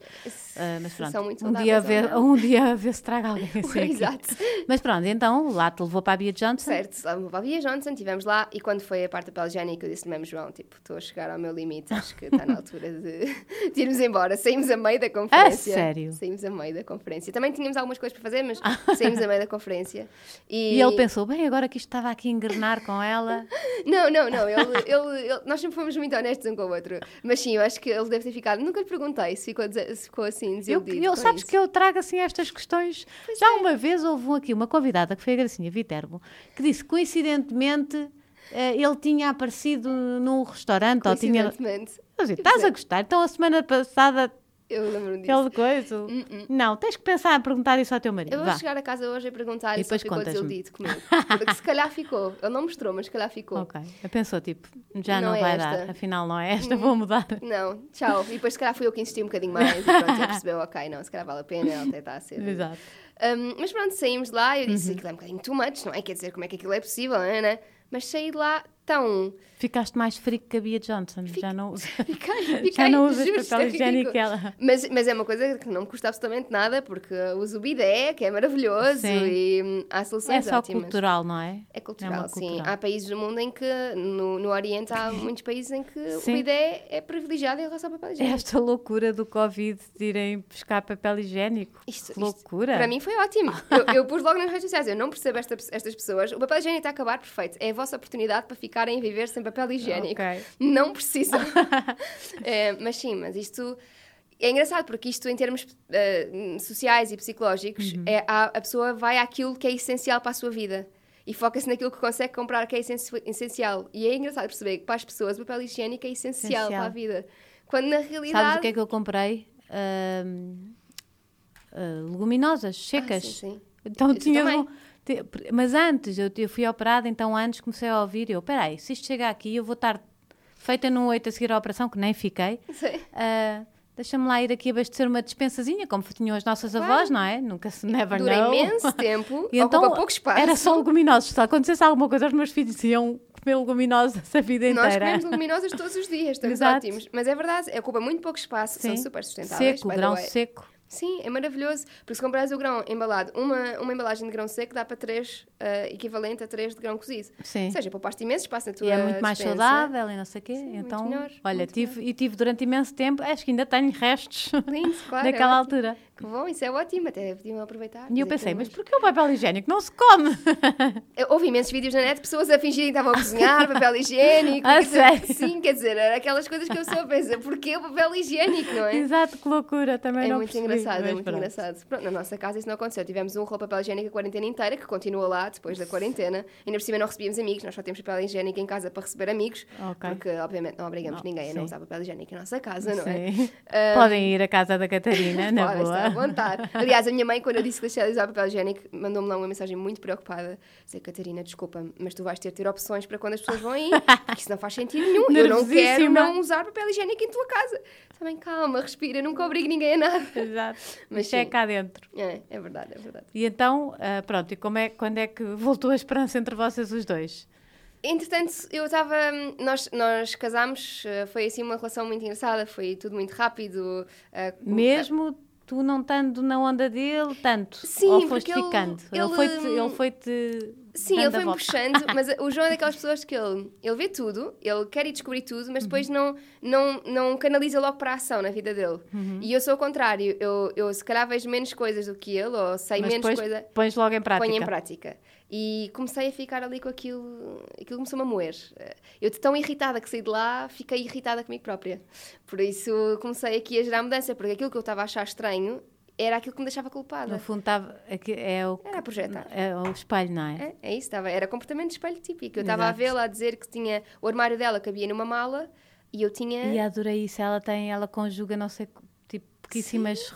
Ah, mas pronto, um dia, a ver, não. um dia a ver se traga alguém assim. Exato. Mas pronto, então lá te levou para a Bia Johnson. Certo, lá me Via Johnson, estivemos lá e quando foi a parte do papel higiênico eu disse mesmo, João, tipo, estou a chegar ao meu limite, acho que está na altura de, de irmos embora. Saímos a meio da conferência. sério? Saímos a meio da conferência. Também tínhamos algumas coisas para fazer, mas saímos a meio da conferência. E, E ele pensou, bem, agora que isto estava aqui a engrenar com ela. Não, não, não, ele, ele- ele- nós sempre fomos muito honestos um com o outro. Mas sim, eu acho que ele deve ter ficado, nunca lhe perguntei se ficou, se ficou assim Eu, desiludido eu com sabes isso. que eu trago assim estas questões. Já uma vez houve aqui uma convidada que foi a Gracinha Viterbo que disse coincidentemente eh, ele tinha aparecido num restaurante ou tinha. Coincidentemente, Eu estás a gostar? Então a semana passada eu lembro-me disso. aquele coisa. Não, tens que pensar a perguntar isso ao teu marido. Eu vou Vá. chegar a casa hoje e perguntar E se ele ficou desiludido comigo. Porque se calhar ficou. Ele não mostrou, mas se calhar ficou. Ok. Eu pensou, tipo, já não, Não é vai esta. dar, afinal não é esta, vou mudar. Não, tchau. E depois se calhar fui eu que insisti um bocadinho mais e pronto, ele percebeu, ok, não, se calhar vale a pena, ele até está a ser. Exato. Um, mas pronto, saímos de lá eu Uhum. disse aquilo é um bocadinho too much, não é? Quer dizer, como é que aquilo é possível, não é? né? Mas saí de lá tão. Ficaste mais frio que a Bia Johnson. Já não, usa- Fiquei, já fiquei, não usas papel é higiênico ela. Mas, mas é uma coisa que não me custa absolutamente nada, porque uso o bidé, que é maravilhoso, Sim. e há É soluções só ótimas. cultural, não é? É cultural, uma sim. cultural. Há países do mundo em que, no, no Oriente, há muitos países em que Sim. o bidé é privilegiado em relação ao papel higiênico. Esta loucura do Covid de irem buscar papel higiênico. Isto- Que isto, loucura. Para mim foi ótimo. Eu, eu pus logo nas redes sociais. Eu não percebo esta- estas pessoas. O papel higiênico está a acabar, perfeito. É a vossa oportunidade para ficarem a viver sem papel higiênico. Ok. Não precisam. É, mas sim, mas isto. É engraçado porque isto, em termos eh, sociais e psicológicos, Uhum. é, a, a pessoa vai àquilo que é essencial para a sua vida e foca-se naquilo que consegue comprar que é essen- essencial. E é engraçado perceber que para as pessoas o papel higiênico é essencial, Essencial. para a vida. Quando na realidade. Sabes o que é que eu comprei? Ahm, ah, leguminosas secas. Ah, sim, sim. Então Isso tinha. um- te- Mas antes, eu, eu fui operada, então antes comecei a ouvir. Eu, peraí, se isto chegar aqui, eu vou estar feita num 8 a seguir à operação, que nem fiquei. Sim. Ah, Deixa-me lá ir aqui abastecer uma dispensazinha, como tinham as nossas Claro. avós, não é? Nunca se never Dura know. imenso tempo, E então ocupa pouco espaço. era só leguminosos. Se acontecesse alguma coisa, os meus filhos iam comer leguminosas a vida Nós inteira. comemos leguminosas todos os dias, estamos Exato. ótimos. Mas é verdade, ocupa muito pouco espaço, são Sim. super sustentáveis. Seco, grão seco. Sim, é maravilhoso. Porque se comprares o grão embalado, uma, uma embalagem de grão seco dá para 3, equivalente a 3 de grão cozido. Sim. Ou seja, poupaste imenso espaço na tua E é muito mais despensa. saudável e não sei o quê. Sim, então, melhor, olha, tive, e tive durante imenso tempo, acho que ainda tenho restos Lindo, claro. é daquela ótimo. altura. Que bom, isso é ótimo, até podiam aproveitar. E eu pensei, mas mais. porquê o papel higiênico não se come? Eu- Houve imensos vídeos na net de pessoas a fingirem que estavam a cozinhar papel higiênico. Ah, quer dizer? Sim, quer dizer, aquelas coisas que eu só penso, porquê o papel higiênico, não é? Exato, que loucura, também É não muito percebi, engraçado, é muito pronto. engraçado. Pronto, na nossa casa isso não aconteceu. Tivemos um rolo de papel higiênico a quarentena inteira, que continua lá depois da quarentena. Ainda por cima não recebíamos amigos, nós só temos papel higiênico em casa para receber amigos. Ok. Porque, obviamente, não obrigamos ninguém a sim. não usar papel higiênico em nossa casa, não é? Sim. Ah, Podem ir à casa da Catarina, na Podem vontade. Aliás, a minha mãe, quando eu disse que deixei de usar papel higiênico, mandou-me lá uma mensagem muito preocupada. Dizer, Catarina, desculpa, mas tu vais ter de ter opções para quando as pessoas vão aí, porque isso não faz sentido nenhum. Eu não quero não usar papel higiênico em tua casa. Também calma, respira, nunca obrigo ninguém a nada. Exato. Mas é cá dentro. É, é verdade, é verdade. E então, ah, pronto, e como é, quando é que voltou a esperança entre vocês os dois? Entretanto, eu estava. Nós, nós casámos, eh, foi assim uma relação muito engraçada, foi tudo muito rápido. eh, Mesmo tu não estando na onda dele, tanto? Sim, ou foste ele- ficando? Ele, ele- foi-te... Ele foi-te Sim, ele foi-me puxando, mas o João é daquelas pessoas que ele, ele vê tudo, ele quer ir descobrir tudo, mas Uhum. depois não, não, não canaliza logo para a ação na vida dele. Uhum. E eu sou o contrário, eu, eu se calhar vejo menos coisas do que ele, ou sei Mas menos depois coisa. pões logo em prática. Ponho em prática. E comecei a ficar ali com aquilo, aquilo começou-me a moer. Eu tão irritada que saí de lá, fiquei irritada comigo própria. Por isso comecei aqui a gerar mudança, porque aquilo que eu estava a achar estranho era aquilo que me deixava culpada. No fundo, tava, aqui é, o, Era a projetar. é o espelho, não é? É, é isso, estava, era comportamento de espelho típico. Eu estava a vê-la a dizer que tinha o armário dela cabia numa mala e eu tinha. E adorei isso. Ela tem, ela conjuga, não sei, pouquíssimas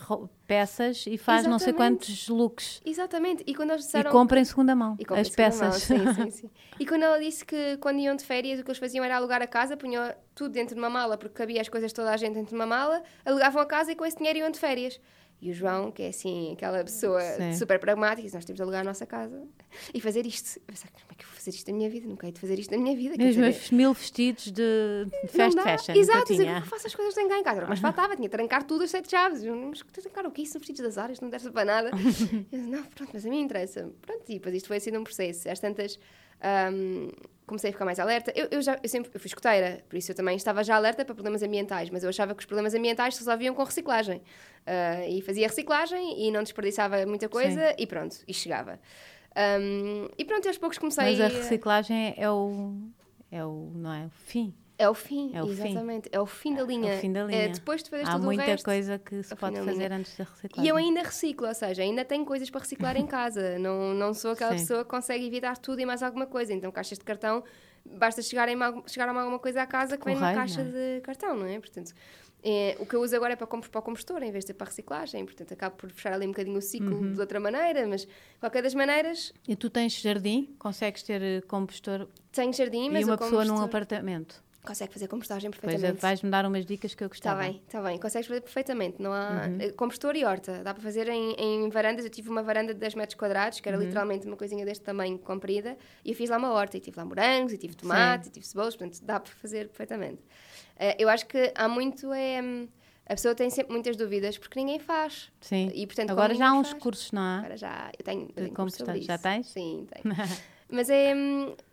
peças e faz Exatamente. não sei quantos looks. Exatamente. E quando eles disseram... E compra em segunda mão as peças. Mão. Sim, sim, sim. E quando ela disse que quando iam de férias o que eles faziam era alugar a casa, punham tudo dentro de uma mala, porque cabia as coisas toda a gente dentro de uma mala, alugavam a casa e com esse dinheiro iam de férias. E o João, que é assim, aquela pessoa Sim. super pragmática, diz, nós temos de alugar a nossa casa e fazer isto. Eu pensei, como é que eu vou fazer isto na minha vida? Nunca hei de fazer isto na minha vida. E os meus mil vestidos de fast fashion. Exato, eu faço as coisas sem cá em casa. Mas faltava, tinha de trancar tudo as sete chaves. Mas trancar o quê? São vestidos das áreas, não interessa para nada. eu disse, não, pronto, mas a mim interessa. Pronto, e depois isto foi assim um processo. Às tantas um, comecei a ficar mais alerta. Eu, eu já eu sempre eu fui escoteira, por isso eu também estava já alerta para problemas ambientais, mas eu achava que os problemas ambientais se resolviam com reciclagem. Uh, e fazia reciclagem e não desperdiçava muita coisa Sim. e pronto, e chegava. Um, e pronto, aos poucos comecei. Mas a reciclagem é o, é o, não é, o fim. É o fim, é o exatamente. Fim. É o fim da linha. É o fim da linha. É, depois de fazer Há tudo muita o resto, coisa que se pode fazer linha. antes da reciclagem. E eu ainda reciclo, ou seja, ainda tenho coisas para reciclar em casa. Não, não sou aquela Sim. pessoa que consegue evitar tudo e mais alguma coisa. Então, caixas de cartão, basta chegarem chegar a alguma coisa à casa que Correio, vem numa caixa é? de cartão, não é? Portanto, é, o que eu uso agora é para, para o compostor, em vez de ser para reciclagem. Portanto, acabo por fechar ali um bocadinho o ciclo uhum. de outra maneira, mas qualquer das maneiras. E tu tens jardim? Consegues ter eh, compostor? Tenho jardim, mas. E uma pessoa compostor... num apartamento? Consegue fazer compostagem é, perfeitamente. Pois vais-me dar umas dicas que eu tá gostava. Está bem, está bem. Consegues fazer perfeitamente. Não há... Uhum. Eh, compostor e horta. Dá para fazer em, em, varandas. Eu tive uma varanda de 10 metros quadrados, que era uhum. literalmente uma coisinha deste tamanho, comprida, e eu fiz lá uma horta. E tive lá morangos, e tive tomate, Sim. e tive cebolas. Portanto, dá para fazer perfeitamente. Uh, eu acho que há muito... É, a pessoa tem sempre muitas dúvidas porque ninguém faz. Sim. E, portanto, Agora já há uns faz, cursos, não há? Agora já. Eu tenho, eu tenho Já tens? Sim, tenho. Mas é...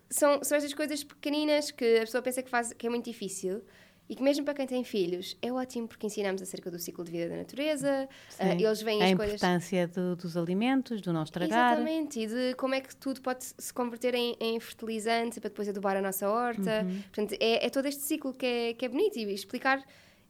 São, são estas coisas pequeninas que a pessoa pensa que, faz, que é muito difícil e que mesmo para quem tem filhos é ótimo porque ensinamos acerca do ciclo de vida da natureza, uh, eles veem a as importância coisas... do, dos alimentos, do não estragar. Exatamente, e de como é que tudo pode se converter em, em fertilizante para depois adubar a nossa horta. Uhum. Portanto, é, é todo este ciclo que é, que é bonito e explicar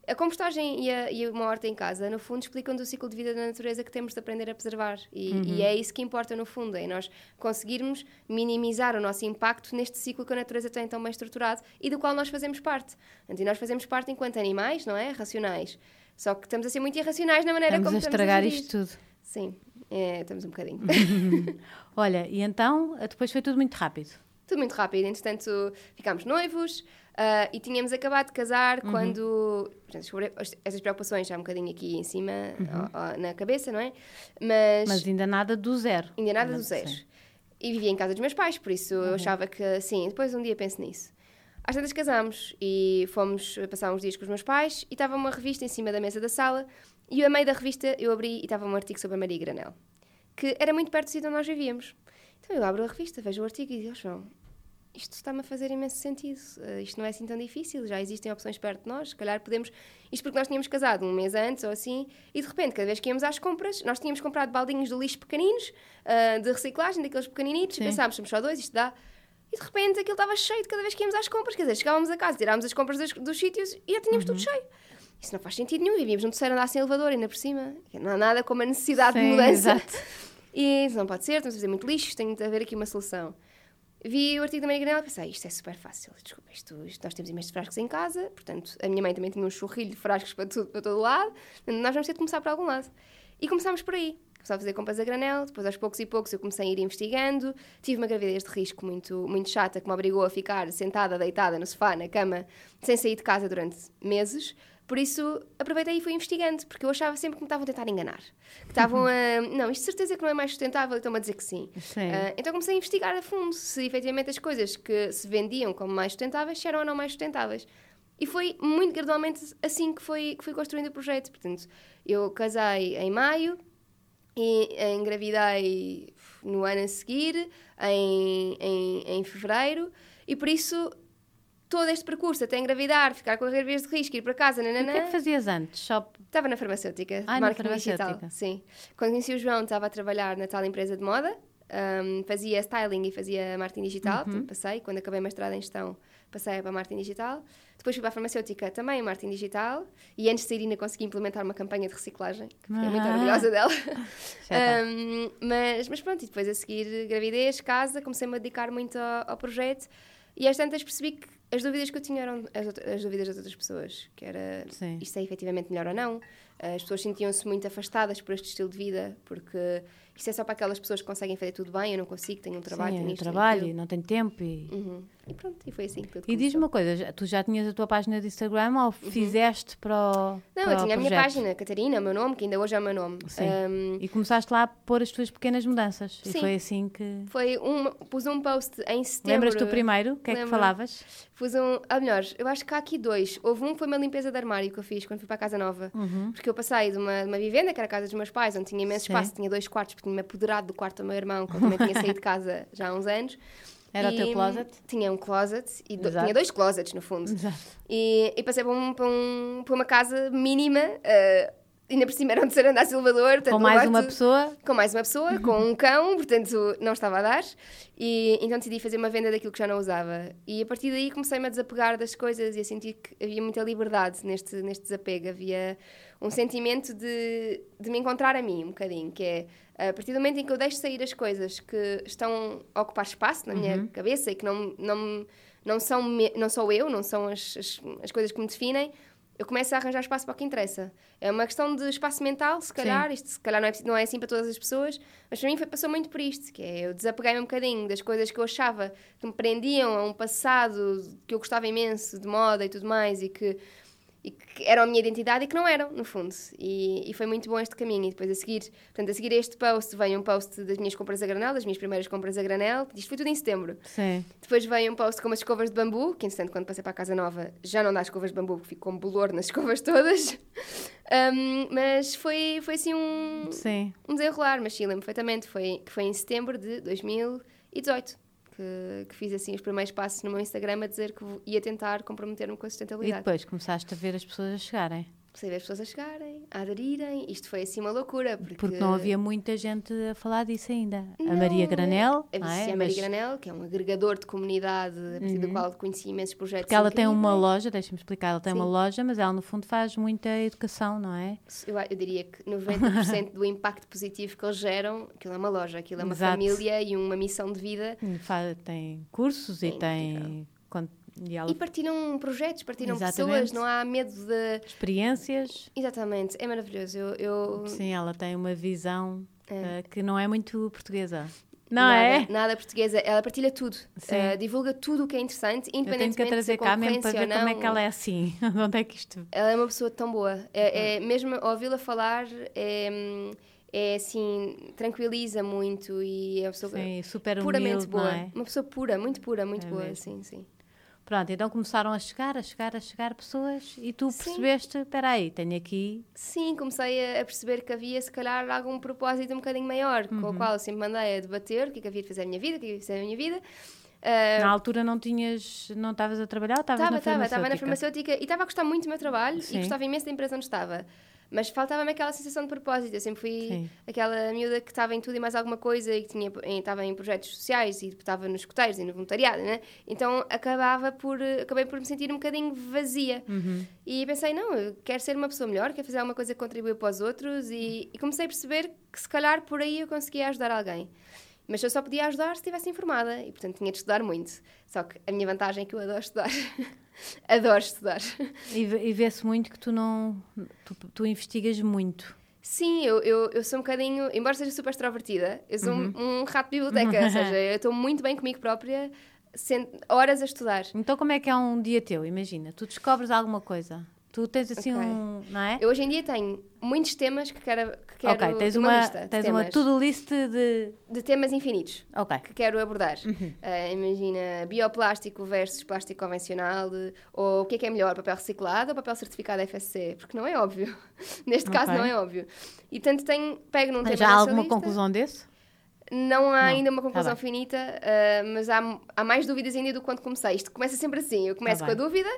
a compostagem e, a, e, uma horta em casa, no fundo, explicam-nos o ciclo de vida da natureza que temos de aprender a preservar. E, uhum. e, é isso que importa, no fundo, é nós conseguirmos minimizar o nosso impacto neste ciclo que a natureza tem tão bem estruturado e do qual nós fazemos parte. E nós fazemos parte enquanto animais, não é? Racionais. Só que estamos a ser muito irracionais na maneira estamos como a estragar estamos a isto tudo. Sim, é, estamos um bocadinho. Olha, e então, depois foi tudo muito rápido? Tudo muito rápido. Entretanto, ficámos noivos, Uh, e tínhamos acabado de casar uhum. quando. Portanto, essas preocupações já um bocadinho aqui em cima, uhum. na cabeça, não é? Mas, Mas ainda nada do zero. Ainda nada do zero. Sim. E vivia em casa dos meus pais, por isso uhum. eu achava que, sim, depois um dia penso nisso. Às tantas casámos e fomos passar uns dias com os meus pais e estava uma revista em cima da mesa da sala e a meio da revista eu abri e estava um artigo sobre a Maria Granel, que era muito perto do sítio onde nós vivíamos. Então eu abro a revista, vejo o artigo e digo, oh, João, isto está-me a fazer imenso sentido. Uh, isto não é assim tão difícil, já existem opções perto de nós, se calhar podemos. Isto porque nós tínhamos casado um mês antes ou assim, e de repente, cada vez que íamos às compras, nós tínhamos comprado baldinhos de lixo pequeninos, uh, de reciclagem, daqueles pequeninitos, Sim. e pensámos, somos só dois, isto dá. E de repente aquilo estava cheio de cada vez que íamos às compras, quer dizer, chegávamos a casa, tirávamos as compras dos, dos sítios e já tínhamos uhum. tudo cheio. Isso não faz sentido nenhum, vivíamos num terceiro andar sem elevador, ainda por cima. Não há nada como a necessidade Sim, de mudança. Exato. E isso não pode ser, estamos a fazer muito lixo, tem de haver aqui uma solução vi o artigo da Maria Granela e pensei, ah, isto é super fácil, desculpa, isto, isto, nós temos imensos frascos em casa, portanto, a minha mãe também tinha um churrilho de frascos para, tudo, para todo lado, nós vamos ter de começar por algum lado. E começámos por aí. Começava a fazer compras a granel, depois aos poucos e poucos eu comecei a ir investigando, tive uma gravidez de risco muito, muito chata que me obrigou a ficar sentada, deitada no sofá, na cama, sem sair de casa durante meses, por isso, aproveitei e fui investigando, porque eu achava sempre que me estavam a tentar enganar. Que estavam a. Não, isto de certeza que não é mais sustentável, estão-me a dizer que sim. sim. Uh, então comecei a investigar a fundo se efetivamente as coisas que se vendiam como mais sustentáveis eram ou não mais sustentáveis. E foi muito gradualmente assim que foi, que fui construindo o projeto. Portanto, eu casei em maio e engravidei no ano a seguir, em, em, em fevereiro, e por isso todo este percurso até engravidar, ficar com a gravidez de risco, ir para casa, nananã. O que é que fazias antes? Shop... Estava na farmacêutica, ah, na farmacêutica. digital. Sim. Quando conheci o João, estava a trabalhar na tal empresa de moda, um, fazia styling e fazia marketing digital, uhum. passei, quando acabei a mestrado em gestão, passei para marketing digital. Depois fui para a farmacêutica, também marketing digital, e antes de sair ainda consegui implementar uma campanha de reciclagem, que fiquei ah. muito orgulhosa dela. um, mas, mas pronto, e depois a seguir gravidez, casa, comecei-me a dedicar muito ao, ao projeto, e às tantas percebi que as dúvidas que eu tinha eram as, as dúvidas das outras pessoas, que era Sim. isto é efetivamente melhor ou não, As pessoas sentiam-se muito afastadas por este estilo de vida, porque isto é só para aquelas pessoas que conseguem fazer tudo bem, eu não consigo, tenho um trabalho, Sim, tenho isto, trabalho tenho não tenho tempo. E. Uhum. E pronto, e foi assim que tudo e diz-me uma coisa, tu já tinhas a tua página de Instagram ou fizeste para o Uhum. Não, para eu tinha a minha página, Catarina, o meu nome, que ainda hoje é o meu nome. Sim. Um, E começaste lá a pôr as tuas pequenas mudanças. E Sim. foi assim que... foi um, pus um post em setembro. Lembras-te do primeiro? O que é que falavas? Pus um, ah, melhor, eu acho que há aqui dois. Houve um que foi uma limpeza de armário que eu fiz quando fui para a casa nova. Uhum. Porque eu passei de uma, de uma vivenda, que era a casa dos meus pais, onde tinha imenso Sim. espaço, tinha dois quartos, porque tinha-me apoderado do quarto do meu irmão, que eu também tinha saído de casa já há uns anos. Era o E, teu closet? Tinha um closet, e do- tinha dois closets no fundo. Exato. E, e passei para, um, para, um, para uma casa mínima, eh, ainda por cima era um terceiro andar de elevador. portanto, Com mais uma pessoa? com mais uma pessoa, com um cão, portanto não estava a dar. E então decidi fazer uma venda daquilo que já não usava. E a partir daí comecei-me a desapegar das coisas e a sentir que havia muita liberdade neste, neste desapego. Havia um sentimento de, de me encontrar a mim, um bocadinho, que é a partir do momento em que eu deixo sair as coisas que estão a ocupar espaço na minha cabeça e que não, não, não, são, me- não sou eu, não são as, as, as coisas que me definem, eu começo a arranjar espaço para o que interessa. É uma questão de espaço mental, se calhar. Isto se calhar não é, não é assim para todas as pessoas, mas para mim foi, passou muito por isto, que é eu desapeguei-me um bocadinho das coisas que eu achava que me prendiam a um passado que eu gostava imenso de moda e tudo mais e que, e que eram a minha identidade e que não eram, no fundo. E, e foi muito bom este caminho. E depois a seguir, portanto, a seguir este post veio um post das minhas compras a granel, das minhas primeiras compras a granel. Isto foi tudo em setembro. Sim. Depois veio um post com umas escovas de bambu, que entretanto, quando passei para a casa nova, já não dá escovas de bambu, porque fico com bolor nas escovas todas. Um, mas foi, foi assim um, Sim. um desenrolar, mas sim, lembro perfeitamente. Foi, que foi em setembro de 2018 que, que fiz assim os primeiros passos no meu Instagram a dizer que ia tentar comprometer-me com a E sustentabilidade. depois começaste a ver as pessoas a chegarem. Comecei a ver as pessoas a chegarem, a aderirem. Isto foi assim uma loucura. Porque, Porque não havia muita gente a falar disso ainda. a Não, Maria Granel, A não é? Maria Mas- Granel, que é um agregador de comunidade, a partir do qual conheci imensos projetos. Porque ela tem uma incríveis. loja, deixa-me explicar, ela tem uma Sim. loja, mas ela no fundo faz muita educação, não é? Eu, eu diria que 90% do impacto positivo que eles geram, aquilo é uma loja, aquilo é uma Exato. família e uma missão de vida. Fa- Tem cursos e É tem e ela- E partilham projetos, partilham Exatamente. pessoas, não há medo de. experiências. Exatamente, é maravilhoso. Eu, eu- Sim, ela tem uma visão É. eh, que não é muito portuguesa. Não nada, é? Nada portuguesa, ela partilha tudo. Eh, divulga tudo o que é interessante, Eu tenho independentemente que a trazer cá mesmo para ver como é que ela é assim. De onde é que isto. Ela é uma pessoa tão boa. É, é- mesmo ouvi-la falar, é, é assim, tranquiliza muito e é uma pessoa Sim, super puramente humilde, boa. não é? Uma pessoa pura, muito pura, muito É boa, mesmo. sim, sim. Pronto, então começaram a chegar, a chegar, a chegar pessoas e tu Sim. percebeste, espera aí, tenho aqui... Sim, comecei a, perceber que havia, se calhar, algum propósito um bocadinho maior, com Uhum. o qual eu sempre mandei a debater o que é que havia de fazer a minha vida, o que é que havia de fazer a minha vida. Ah, Na altura não tinhas, não estavas a trabalhar Estava, estava, estava na farmacêutica e estava a gostar muito do meu trabalho Sim. e gostava imenso da empresa onde estava. Mas faltava-me aquela sensação de propósito. Eu sempre fui Sim. aquela miúda que estava em tudo e mais alguma coisa e que tinha, estava em projetos sociais e estava nos escuteiros e no voluntariado, né? Então acabava por, eh, acabei por me sentir um bocadinho vazia. Uhum. E pensei, não, eu quero ser uma pessoa melhor, quero fazer alguma coisa que contribua para os outros e, e comecei a perceber que se calhar por aí eu conseguia ajudar alguém. Mas eu só podia ajudar se estivesse informada e, portanto, tinha de estudar muito. Só que a minha vantagem é que eu adoro estudar. adoro estudar. E, e vê-se muito que tu não... Tu, tu investigas muito. Sim, eu, eu, eu sou um bocadinho, embora seja super extrovertida, eu sou Uhum. um, um rato de biblioteca, ou seja, eu estou muito bem comigo própria, horas a estudar. Então como é que é um dia teu? Imagina, tu descobres alguma coisa. Tu tens assim Ok. um... Não é? Eu hoje em dia tenho muitos temas que quero, que quero ok, tens uma, uma, lista de tens uma temas, to-do list de... de temas infinitos. Ok. que quero abordar. Uhum. Ah, imagina bioplástico versus plástico convencional, ou o que é que é melhor, papel reciclado ou papel certificado FSC? Porque não é óbvio. Neste caso, Ok. não é óbvio. E tanto tenho, pego num tema Já há alguma lista. conclusão desse? Não há Não, ainda uma tá conclusão bem. finita, ah, mas há, há mais dúvidas ainda do quando comecei. Isto começa sempre assim: eu começo Tá com a bem. dúvida,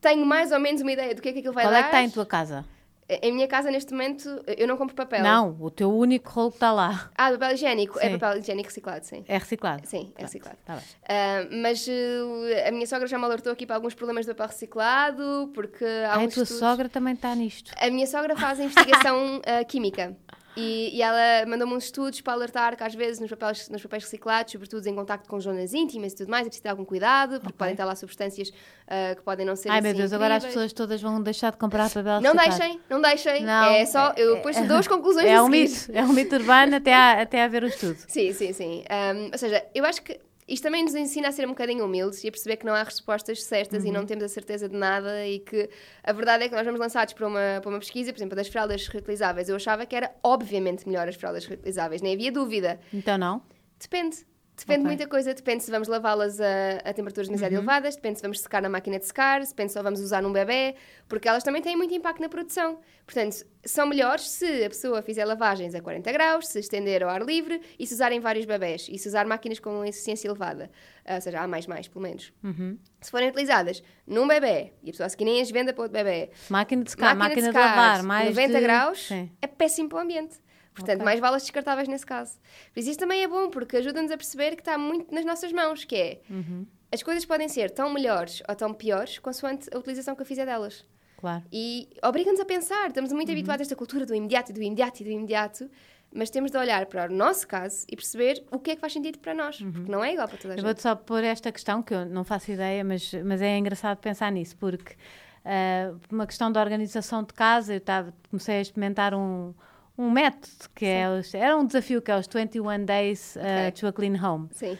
tenho mais ou menos uma ideia do que é que aquilo vai Qual dar. é que está em tua casa? Em minha casa, neste momento, eu não compro papel. Não, o teu único rolo está lá. Ah, papel higiênico. É Sim. papel higiênico reciclado, sim. É reciclado? Sim, é reciclado. Está bem. Ah, mas eh, a minha sogra já me alertou aqui para alguns problemas do papel reciclado, porque há Ai, a tua estudos- sogra também está nisto. A minha sogra faz investigação ah, química. E, e ela mandou-me uns estudos para alertar que às vezes nos papéis, nos papéis reciclados, sobretudo em contacto com zonas íntimas e tudo mais, é preciso ter algum cuidado, porque Ok. podem estar lá substâncias ah, que podem não ser Ai meu assim Deus, agora as incríveis. pessoas todas vão deixar de comprar papel Não reciclado. deixem, não deixem. Não, é só, eu depois dou as conclusões É um seguir. mito, é um mito urbano até, a, até haver o estudo. Sim, sim, sim. Um, ou seja, eu acho que isto também nos ensina a ser um bocadinho humildes e a perceber que não há respostas certas e Uhum. não temos a certeza de nada e que a verdade é que nós vamos lançados para uma, para uma pesquisa, por exemplo, das fraldas reutilizáveis. Eu achava que era obviamente melhor as fraldas reutilizáveis, nem havia dúvida. Então não? Depende. Depende de Ok. muita coisa. Depende se vamos lavá-las a, a temperaturas demasiado Uhum. elevadas, depende se vamos secar na máquina de secar, depende se só vamos usar num bebê, porque elas também têm muito impacto na produção. Portanto, são melhores se a pessoa fizer lavagens a 40 graus, se estender ao ar livre e se usarem vários bebés e se usar máquinas com eficiência elevada. Ah, Ou seja, há mais, mais, pelo menos. Uhum. Se forem utilizadas num bebê e a pessoa se nem as venda para outro bebê, Máquina de secar, máquina, de, secar, lavar, mais 90 de... graus, Sim. é péssimo para o ambiente. Portanto, Ok. mais valas descartáveis nesse caso. Por isso, também é bom, porque ajuda-nos a perceber que está muito nas nossas mãos, que é... Uhum. As coisas podem ser tão melhores ou tão piores, consoante a utilização que eu fizer delas. Claro. E obriga-nos a pensar. Estamos Uhum. muito habituados a esta cultura do imediato, do imediato e do imediato, mas temos de olhar para o nosso caso e perceber o que é que faz sentido para nós, porque não é igual para toda a Uhum. Eu gente. vou-te só pôr esta questão, que eu não faço ideia, mas, mas é engraçado pensar nisso, porque ah, uma questão de organização de casa, eu tava, comecei a experimentar um, um método, que é, os- era um desafio, que é os 21 Days Ok. to a Clean Home. Sim.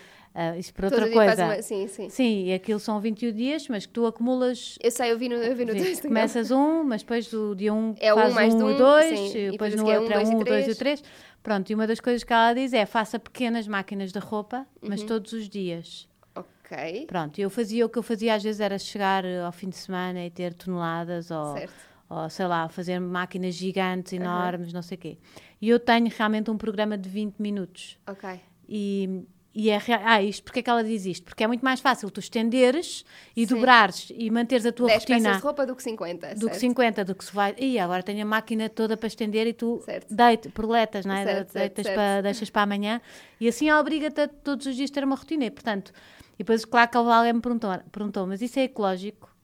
Isto para Todo outra coisa. uma- Sim, sim. Sim, e aquilo são 21 dias, mas que tu acumulas Eu sei, eu vi no, eu vi no Instagram. começas um, mas depois do dia um É um faz mais um de e um, dois, sim, e depois no é um, outro é dois um, o dois e três. Pronto, e uma das coisas que ela diz é faça pequenas máquinas de roupa, mas Uhum. todos os dias. Ok. Pronto, eu fazia o que eu fazia às vezes era chegar eh, ao fim de semana e ter toneladas ou, Certo. Ou sei lá, fazer máquinas gigantes, enormes, não sei o quê. E eu tenho realmente um programa de 20 minutos. Ok. E, e é ah, isto, porque é que ela diz isto? Porque é muito mais fácil tu estenderes e Sim. dobrares e manteres a tua 10 rotina peças de roupa do que 50. do que certo? 50, do que se vai. E agora tenho a máquina toda para estender e tu Certo. deita, proletas, não é? Certo, Deitas certo. Para, deixas para amanhã e assim ela obriga-te a todos os dias ter uma rotina. E, portanto, e depois, claro que alguém me perguntou, perguntou mas isso é ecológico?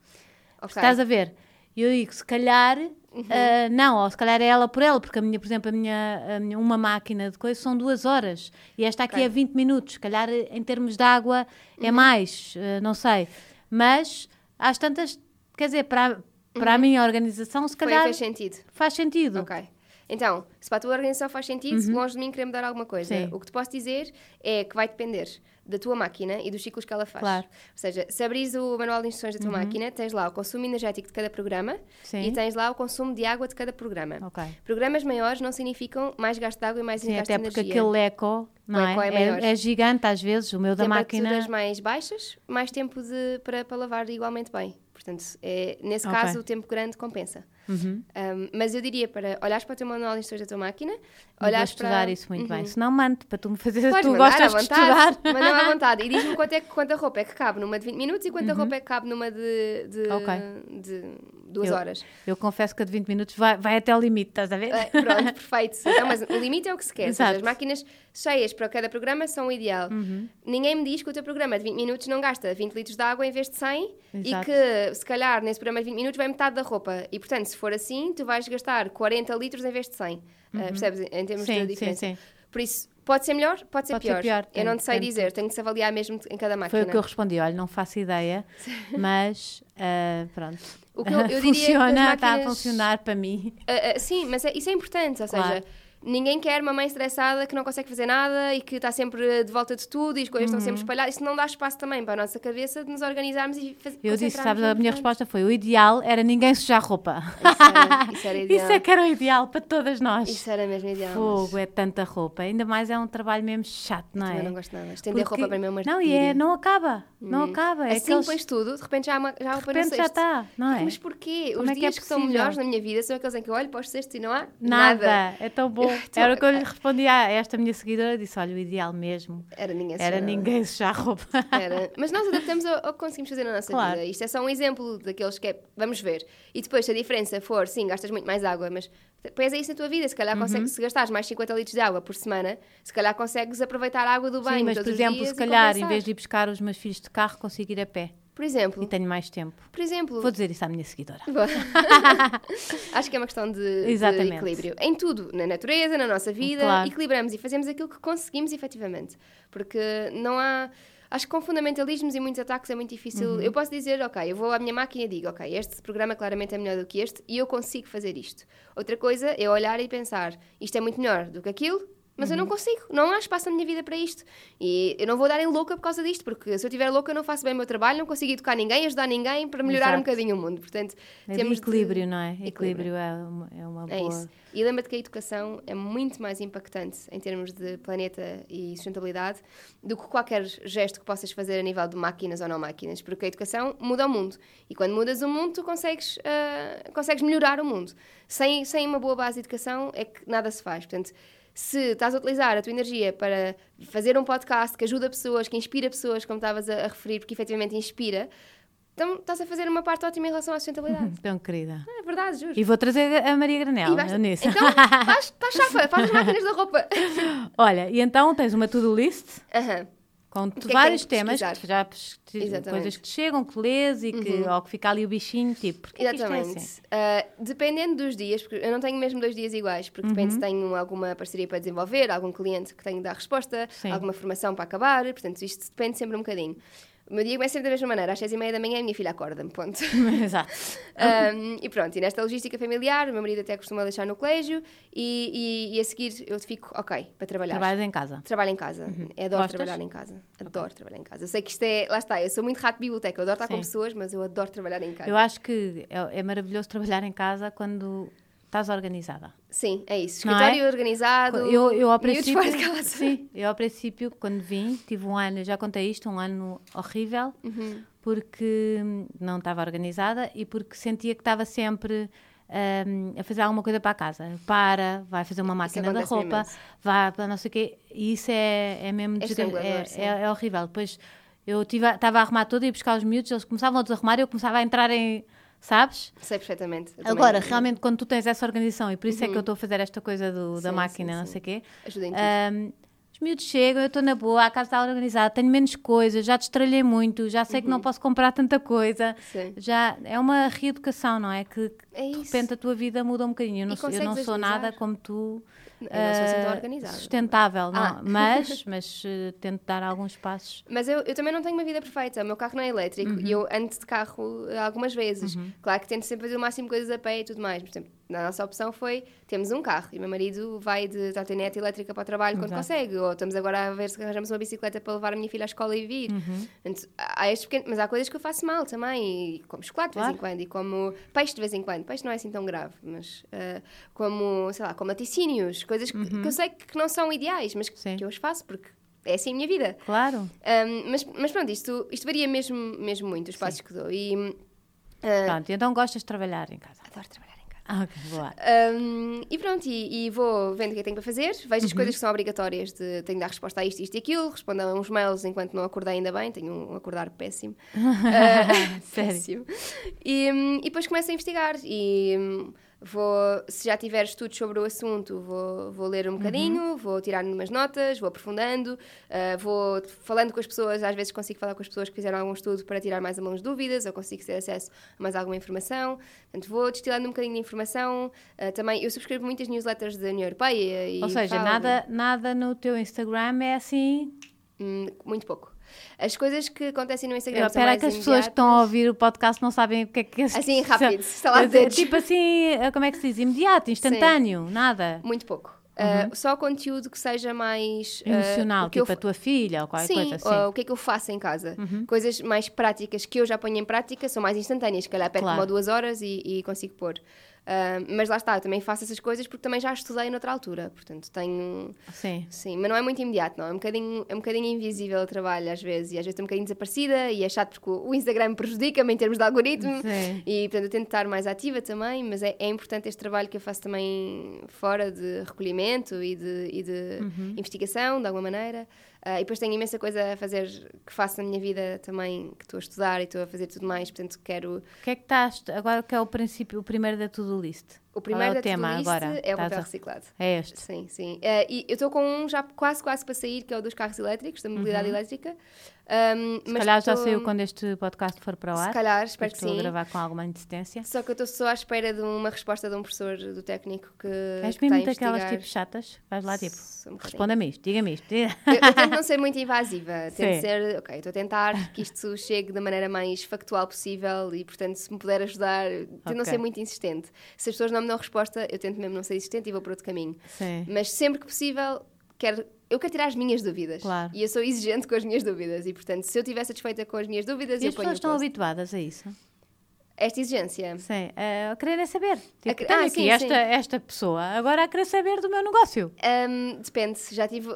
Ok. Estás a ver? E eu digo, se calhar, Uhum. ah, não, ou se calhar é ela por ela, porque a minha, por exemplo, a minha, a minha- uma máquina de coisa são duas horas e esta aqui é 20 minutos. Se calhar, em termos de água, é Uhum. mais, ah, não sei. Mas, às tantas, quer dizer, para, para a minha organização, se Uhum. Foi, calhar fez sentido. faz sentido. Ok. Então, se para a tua organização faz sentido, longe de mim querer mudar alguma coisa. Uhum. Sim. O que te posso dizer é que vai depender da tua máquina e dos ciclos que ela faz. Claro. Uhum. Ou seja, se abris o manual de instruções da tua máquina, tens lá o consumo energético de cada programa Sim. e tens lá o consumo de água de cada programa. Ok. Programas maiores não significam mais gasto de água e mais Sim, gasto até de porque energia. aquele eco, não O eco é? é. É, é gigante às vezes, o meu da Temperaturas máquina. mais baixas, mais tempo de, para, para lavar igualmente bem. Portanto, é, nesse Ok. caso, o tempo grande compensa. Uhum. Um, mas eu diria para olhares para o teu manual de instruções da tua máquina, Vou olhares estudar para... isso muito Uhum. bem. Se não, mando para tu me fazer. Podes tu gostas de estudar. Manda à vontade. E diz-me quanto é quanta roupa é que cabe numa de 20 minutos e quanta roupa é que cabe numa de, de, Uhum. Ok. de duas Eu- horas. Eu confesso que a de 20 minutos vai, vai até ao limite, estás a ver? É, pronto, perfeito. Então, mas o limite é o que se quer. Exato. as máquinas cheias para cada programa são o ideal. Uhum. Ninguém me diz que o teu programa de 20 minutos não gasta 20 litros de água em vez de 100 Exato. e que, se calhar, nesse programa de 20 minutos vai metade da roupa. E, portanto, se for assim, tu vais gastar 40 litros em vez de 100. Uh, percebes? Em termos Uhum. Sim, de sim, diferença. sim. Por isso, pode ser melhor, pode ser Pode ser pior. pior, Eu não tem- te sei tem- dizer, tenho que se avaliar mesmo em cada máquina. Foi o que eu respondi. Olha, não faço ideia, mas ah, pronto. O que eu- eu diria que as Funciona, está a funcionar para mim. Ah, ah, sim, mas é- isso é importante, ou Claro. seja, ninguém quer uma mãe estressada que não consegue fazer nada e que está sempre de volta de tudo e as coisas estão Uhum. sempre espalhadas. Isso não dá espaço também para a nossa cabeça de nos organizarmos e fazer Eu disse, sabes, a minha resposta foi: o ideal era ninguém sujar roupa. Isso era, isso era ideal. Isso é que era o ideal para todas nós. Isso era mesmo ideal. Fogo, é tanta roupa. Ainda mais é um trabalho mesmo chato, não mas é? também não gosto nada. Estender Porque- roupa para mim é uma Não, e é, não acaba. Não acaba. É Assim aqueles- pões tudo, de repente já há, uma, já de repente já está, não é? Mas porquê? Como Os é que é dias que, são possível? melhores na minha vida são aqueles em que eu olho para os cestos e não há Nada. nada. É tão bom. Então, Era o que eu lhe respondi a esta minha seguidora. Disse: olha, o ideal mesmo Era ninguém era sujar. ninguém sujar roupa. Era. Mas nós adaptamos ao, ao que conseguimos fazer na nossa Claro. vida. Isto é só um exemplo daqueles que é, vamos ver. E depois, se a diferença for, sim, gastas muito mais água, mas pões isso na tua vida. Se calhar Uhum. consegues, se gastares mais 50 litros de água por semana, se calhar consegues aproveitar a água do banho Sim, mas por exemplo, se calhar, em vez de ir buscar os meus filhos de carro, consigo ir a pé. Por exemplo, e tenho mais tempo. por exemplo, Vou dizer isso à minha seguidora. Acho que é uma questão de, de equilíbrio. Em tudo, na natureza, na nossa vida, Claro. equilibramos e fazemos aquilo que conseguimos efetivamente. Porque não há. Acho que com fundamentalismos e muitos ataques é muito difícil. Uhum. Eu posso dizer, ok, eu vou à minha máquina e digo, ok, este programa claramente é melhor do que este e eu consigo fazer isto. Outra coisa é olhar e pensar, isto é muito melhor do que aquilo, mas eu não consigo, não há espaço na minha vida para isto. E eu não vou dar em louca por causa disto, porque se eu estiver louca, eu não faço bem o meu trabalho, não consigo educar ninguém, ajudar ninguém para melhorar um Exato. bocadinho o mundo. Portanto, É de temos de- equilíbrio, não é? Equilíbrio. Equilíbrio é uma, é uma É boa. isso. E lembra-te que a educação é muito mais impactante em termos de planeta e sustentabilidade do que qualquer gesto que possas fazer a nível de máquinas ou não máquinas, porque a educação muda o mundo. E quando mudas o mundo, tu consegues, ah, consegues melhorar o mundo. Sem, sem uma boa base de educação é que nada se faz. Portanto, se estás a utilizar a tua energia para fazer um podcast que ajuda pessoas, que inspira pessoas, como estavas a, a referir, porque efetivamente inspira, então estás a fazer uma parte ótima em relação à sustentabilidade. Tão querida. é verdade, juro. E vou trazer a Maria Granel vais- nisso. Então, estás estás chafa, faz as máquinas da roupa. Olha, e então tens uma to-do list Aham. Com que é que vários tens de temas, que já Exatamente. Uhum. coisas que te chegam, que lês e que, ou que fica ali o bichinho, tipo, porque é que isto é Exatamente. assim? Ah, dependendo dos dias, porque eu não tenho mesmo dois dias iguais, porque Uhum. depende se tenho alguma parceria para desenvolver, algum cliente que tenho de dar resposta, Sim. alguma formação para acabar, portanto, isto depende sempre um bocadinho. O meu dia começa sempre da mesma maneira, às seis e meia da manhã a minha filha acorda-me, ponto. Exato. Um, e pronto, e nesta logística familiar, o meu marido até costuma deixar no colégio e, e, e a seguir eu fico, ok, para trabalhar. Trabalhas em casa. Trabalho em casa. Eu adoro Uhum. Gostas? trabalhar em casa. Adoro trabalhar em casa. Eu sei que isto é. Lá está, eu sou muito rato de biblioteca. Eu adoro estar com Sim. pessoas, mas eu adoro trabalhar em casa. Eu acho que é, é maravilhoso trabalhar em casa quando estás organizada. Sim, é isso. Não Escritório é? organizado. Eu, eu ao princípio, fora de casa. sim, eu ao princípio, quando vim, tive um ano, já contei isto, um ano horrível, Uhum. porque não estava organizada e porque sentia que estava sempre hum, a fazer alguma coisa para a casa. Para, vai fazer uma máquina da roupa, imenso. vai para não sei o quê. E isso é, é mesmo É é, é, é horrível. Depois eu estava a arrumar tudo e ia buscar os miúdos, eles começavam a desarrumar e eu começava a entrar em. Sabes? Sei perfeitamente. Eu Agora, também realmente, quando tu tens essa organização, e por isso é que eu estou a fazer esta coisa do- da Sim, máquina, sim, não sim. sei o quê. Ajuda em tudo. Ahm, os miúdos chegam, eu estou na boa, a casa está organizada, tenho menos coisas, já destralhei muito, já sei que Uhum. não posso comprar tanta coisa. Sim. Já é uma reeducação, não é? Que, que É de repente a tua vida muda um bocadinho. Eu não, sou, eu não sou nada como tu. Eu não sou assim tão ah, organizada. Sustentável, não. Ah. Mas, mas eh, tento dar alguns passos. Mas eu, eu também não tenho uma vida perfeita. O meu carro não é elétrico Uhum. e eu ando de carro eh, algumas vezes. Claro que tento sempre fazer o máximo de coisas a pé e tudo mais. Por exemplo, a nossa opção foi: temos um carro e meu marido vai de trotinete elétrica para o trabalho quando Exato. consegue. Ou estamos agora a ver se arranjamos uma bicicleta para levar a minha filha à escola e vir. Uhum. Portanto, há estes pequenos- mas há coisas que eu faço mal também. E como chocolate de vez em Claro. quando e como peixe de vez em quando. Peixe não é assim tão grave, mas eh, como, sei lá, como laticínios, coisas que, que eu sei que não são ideais, mas que, Sim. que eu as faço porque é assim a minha vida. Claro. Um, mas, mas pronto, isto, isto varia mesmo, mesmo muito, os passos que dou. E uh, Pronto, e então gostas de trabalhar em casa. adoro trabalhar em casa. Ah, ok, boa. Um, e pronto, e, e vou vendo o que é que tenho para fazer, vejo as coisas que são obrigatórias, de, tenho de dar resposta a isto, isto e aquilo, respondo a uns mails enquanto não acordei ainda bem, tenho um acordar péssimo. Uh, péssimo. E, hum, e depois começo a investigar e hum, vou, se já tiver estudos sobre o assunto, vou, vou ler um bocadinho, vou tirar umas notas, vou aprofundando, uh, vou falando com as pessoas, às vezes consigo falar com as pessoas que fizeram algum estudo para tirar mais algumas dúvidas, ou consigo ter acesso a mais alguma informação. Portanto, vou destilando um bocadinho de informação. Uh, também, eu subscrevo muitas newsletters da União Europeia. E Ou seja, falo- nada, nada no teu Instagram é assim. Hum, muito pouco. As coisas que acontecem no Instagram são Espera mais que as pessoas que estão a imediatas. ouvir o podcast não sabem o que é que é Assim, rápido, de É. Tipo assim, como é que se diz? Imediato, instantâneo, nada. Muito pouco. Uh, só conteúdo que seja mais uh, Emocional, o que eu tipo a tua filha ou qualquer Sim, coisa assim. Uhum. ou o que é que eu faço em casa. Coisas mais práticas que eu já ponho em prática são mais instantâneas, se calhar perco Claro. uma ou duas horas e, e consigo pôr. Ah, mas lá está, eu também faço essas coisas porque também já estudei noutra altura, portanto tenho. Sim. Sim, mas não é muito imediato, não. É um bocadinho, é um bocadinho invisível o trabalho às vezes e às vezes estou um bocadinho desaparecida e é chato porque o o Instagram prejudica-me em termos de algoritmo Sim. e portanto eu tento estar mais ativa também, mas é, é importante este trabalho que eu faço também fora de recolhimento e de, e de Uhum. investigação, de alguma maneira. Ah, e depois tenho imensa coisa a fazer que faço na minha vida também, que estou a estudar e estou a fazer tudo mais, portanto quero. O que é que estás, agora que é o princípio, o primeiro da to-do list? O primeiro Qual é o tema agora? é o papel a- reciclado. É este. Sim, sim. Eh, e eu estou com um já quase, quase para sair, que é o dos carros elétricos, da mobilidade elétrica. Um, Uhum. Se mas calhar já saiu quando este podcast for para o ar. Se calhar, espero que Estou a sim. gravar com alguma antecedência. Só que eu estou só à espera de uma resposta de um professor do técnico que. És que mesmo daquelas investigar. tipo chatas? Vais lá tipo, um responda-me isto, diga-me isto. Eu, eu tento não ser muito invasiva, tento Sim. ser, ok, estou a tentar que isto chegue da maneira mais factual possível e, portanto, se me puder ajudar, tento não Ok. ser muito insistente. Se as pessoas não me dão resposta, eu tento mesmo não ser insistente e vou para outro caminho. Sim. Mas sempre que possível, quero, eu quero tirar as minhas dúvidas. Claro. E eu sou exigente com as minhas dúvidas e, portanto, se eu estiver satisfeita com as minhas dúvidas, E eu as ponho pessoas estão habituadas a isso? Esta exigência. Sim. eh, a quererem saber. Tipo, que- tenho ah, aqui sim, esta, sim. esta pessoa, agora a querer saber do meu negócio. Hum, depende, já tive.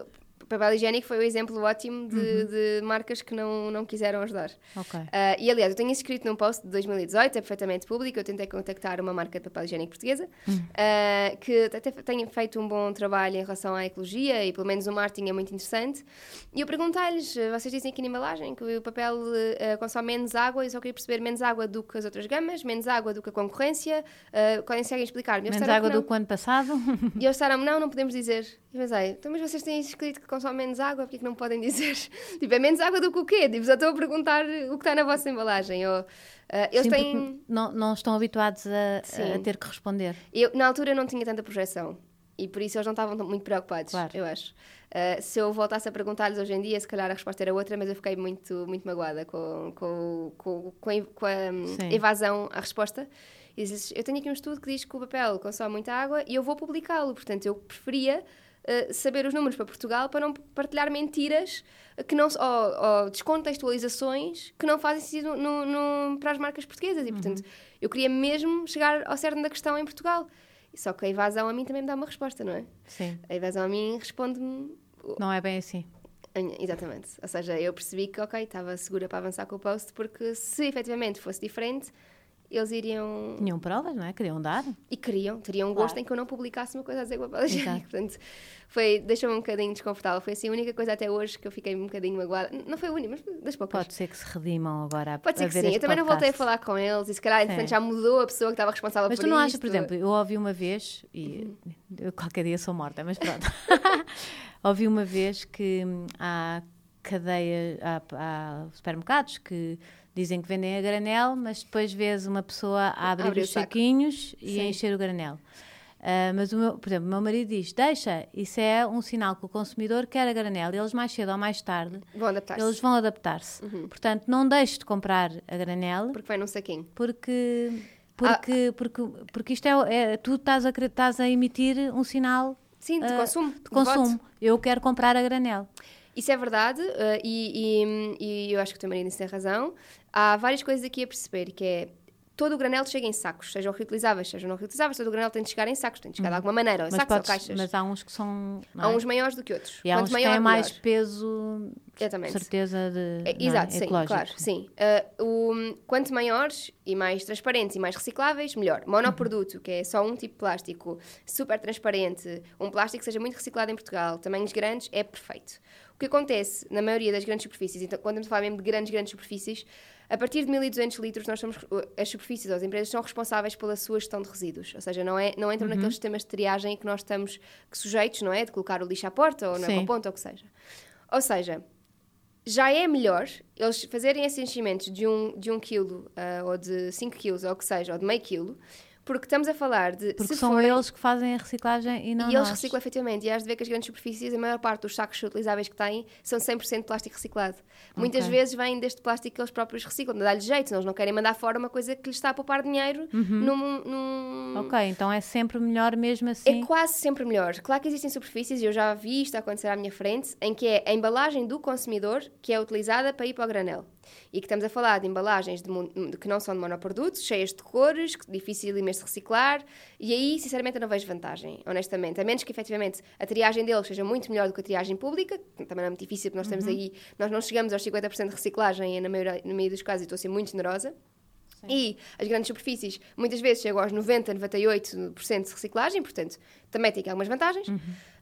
Papel higiênico foi um exemplo ótimo de, Uhum. de marcas que não, não quiseram ajudar. Ok. Ah, e aliás, eu tenho isso escrito num post de 2018, é perfeitamente público. Eu tentei contactar uma marca de papel higiênico portuguesa Hum. ah, que até tem feito um bom trabalho em relação à ecologia e pelo menos o marketing é muito interessante. E eu perguntei-lhes: ah, vocês dizem aqui na embalagem que o papel ah, consome menos água e só queria perceber menos água do que as outras gamas, menos água do que a concorrência. Uh, conseguem explicar-me? Menos água do que o ano passado. E eles disseram não, não podemos dizer. E pensei, então, mas vocês têm escrito que consomem menos água, porque é que não podem dizer? tipo, é menos água do que o quê? Tipo, já estou a perguntar o que está na vossa embalagem. Ou, ah, eles Sim, têm... não, não estão habituados a, a ter que responder. Eu, na altura não tinha tanta projeção. E por isso eles não estavam muito preocupados, Claro. eu acho. Ah, se eu voltasse a perguntar-lhes hoje em dia, se calhar a resposta era outra, mas eu fiquei muito, muito magoada com, com, com, com a, a, hum, evasão à resposta. E dizes, eu tenho aqui um estudo que diz que o papel consome muita água e eu vou publicá-lo. Portanto, eu preferia ah, saber os números para Portugal para não partilhar mentiras que não, ou, ou descontextualizações que não fazem sentido no, no- para as marcas portuguesas. E, portanto, eu queria mesmo chegar ao cerne da questão em Portugal. Só que a evasão a mim também me dá uma resposta, não é? Sim. A evasão a mim responde-me. Não é bem assim. Exatamente. Ou seja, eu percebi que, ok, estava segura para avançar com o post, porque se efetivamente fosse diferente, eles iriam. Tinham provas, não é? Queriam dar. E queriam, teriam um Claro. gosto em que eu não publicasse uma coisa a dizer com a papel higiênico. Portanto, foi, deixou-me um bocadinho desconfortável. Foi assim a única coisa até hoje que eu fiquei um bocadinho magoada. Não foi a única, mas das poucas. Pode ser que se redimam agora a, Pode ser que sim. Eu também não voltei a podcast. falar com eles e se calhar, entretanto, Sim. já mudou a pessoa que estava responsável Mas por tu não achas, por exemplo, eu ouvi uma vez, e Uhum. eu qualquer dia sou morta, mas pronto. ouvi uma vez que hum, há cadeia, há, há supermercados que dizem que vendem a granel, mas depois vês uma pessoa a abrir Abre os saquinhos e a encher o granel. Ah, mas, o meu, por exemplo, o meu marido diz: deixa, isso é um sinal que o consumidor quer a granel. Eles mais cedo ou mais tarde, Vão eles vão adaptar-se. Uhum. Portanto, não deixes de comprar a granel Porque vai num saquinho. porque Ah. porque porque porque isto é, é- tu estás a estás a emitir um sinal Sim, de ah, consumo. de consumo. Eu quero comprar a granel. Isso é verdade eh, e, e- e eu acho que o teu marido tem razão. Há várias coisas aqui a perceber, que é todo o granel chega em sacos, sejam reutilizáveis, sejam não reutilizáveis, todo o granel tem de chegar em sacos, tem de chegar de alguma maneira, ou em Mas, sacos ou podes- caixas. mas há uns que são não Há é? uns maiores do que outros. e há Quanto uns que maior, têm mais melhor. peso, Exatamente. certeza de É, é? Exato, sim, ecológico. claro, sim. Uh, o- quanto maiores e mais transparentes e mais recicláveis, melhor. Monoproduto, que é só um tipo de plástico, super transparente, um plástico que seja muito reciclado em Portugal, tamanhos grandes, é perfeito. O que acontece na maioria das grandes superfícies, então quando estamos a falar mesmo de grandes, grandes superfícies, a partir de 1200 litros, nós somos, as superfícies ou as empresas são responsáveis pela sua gestão de resíduos. Ou seja, não, é, não entram naqueles sistemas de triagem que nós estamos que sujeitos, não é? De colocar o lixo à porta ou na ponta ou o que seja. Ou seja, já é melhor eles fazerem esses enchimentos de um, de um quilo ah, ou de 5 quilos ou o que seja, ou de meio quilo, porque estamos a falar de. Porque são forem- eles que fazem a reciclagem e não e eles nós. reciclam efetivamente. E has de ver que as grandes superfícies, a maior parte dos sacos utilizáveis que têm são 100% plástico reciclado. Muitas Ok. vezes vêm deste plástico que eles próprios reciclam. Dá-lhes jeito, eles não querem mandar fora uma coisa que lhes está a poupar dinheiro num, num- Ok, então é sempre melhor mesmo assim. é quase sempre melhor. Claro que existem superfícies, e eu já vi isto acontecer à minha frente, em que é a embalagem do consumidor que é utilizada para ir para o granel. E que estamos a falar de embalagens de mon- que não são de monoprodutos, cheias de cores, que dificílimas de reciclar, e aí, sinceramente, eu não vejo vantagem, honestamente. A menos que, efetivamente, a triagem deles seja muito melhor do que a triagem pública, que também não é muito difícil, porque nós temos aí, nós não chegamos aos 50% de reciclagem na maioria, no meio dos casos, e estou a ser muito generosa. E as grandes superfícies muitas vezes chegam aos 90, 98% de reciclagem, portanto, também tem aqui algumas vantagens.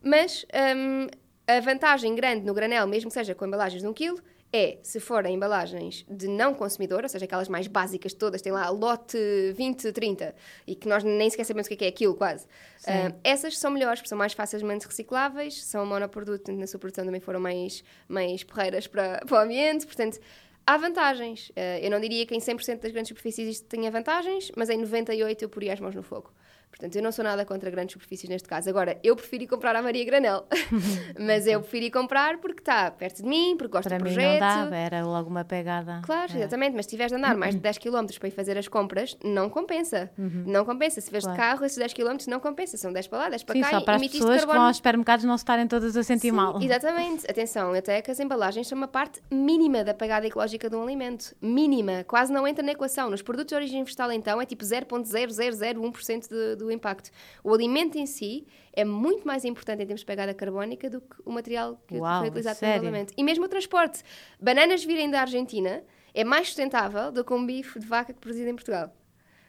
Mas hum, a vantagem grande no granel, mesmo que seja com embalagens de um quilo, é se forem embalagens de não consumidor, ou seja, aquelas mais básicas todas, tem lá lote 20, 30, e que nós nem sequer sabemos o que é, que é aquilo, quase. Uh, essas são melhores, porque são mais facilmente recicláveis, são monoproduto, na sua produção também foram mais, mais porreiras para, para o ambiente, portanto, há vantagens. Uh, eu não diria que em 100% das grandes superfícies isto tenha vantagens, mas em 98% eu poria as mãos no fogo. Portanto, eu não sou nada contra grandes superfícies neste caso. Agora, eu prefiro ir comprar a Maria Granel. Mas eu prefiro ir comprar porque está perto de mim, porque gosto Para do mim projeto. não dava, era logo uma pegada. Claro, É. exatamente, mas se tiveres de andar mais de 10 km para ir fazer as compras, não compensa. Não compensa. Se vês Claro. de carro, esses 10 km não compensa. São 10 para lá, 10 para Sim, cá só e para as emitiste pessoas que vão carbono. aos supermercados não se estarem todas a sentir Sim, mal. Exatamente. Atenção, até que as embalagens são uma parte mínima da pegada ecológica de um alimento. Mínima. Quase não entra na equação. Nos produtos de origem vegetal, então, é tipo 0.0001% do, do impacto. O alimento em si é muito mais importante em termos de pegada carbónica do que o material que Uau, foi utilizado sério? pelo alimento. E mesmo o transporte. Bananas virem da Argentina é mais sustentável do que um bife de vaca que produzido em Portugal.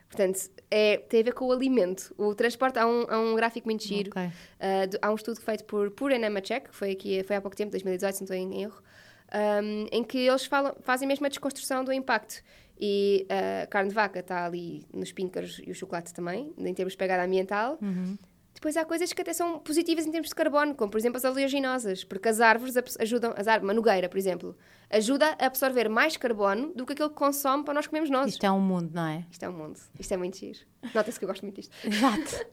Portanto, é, tem a ver com o alimento. O transporte, há um, há um gráfico muito giro. Ok. Uh, do- há um estudo feito por Pura Nemacek, que foi, aqui, foi há pouco tempo, 2018, se não estou em erro, um, em que eles falam, fazem mesmo a desconstrução do impacto. E a carne de vaca está ali nos píncaros e o chocolate também, em termos de pegada ambiental. Depois há coisas que até são positivas em termos de carbono, como por exemplo as oleaginosas, porque as árvores ajudam, as árvores, uma nogueira, por exemplo, ajuda a absorver mais carbono do que aquilo que consome para nós comermos nós. Isto é um mundo, não é? Isto é um mundo. Isto é muito giro. Nota-se que eu gosto muito disto. Exato.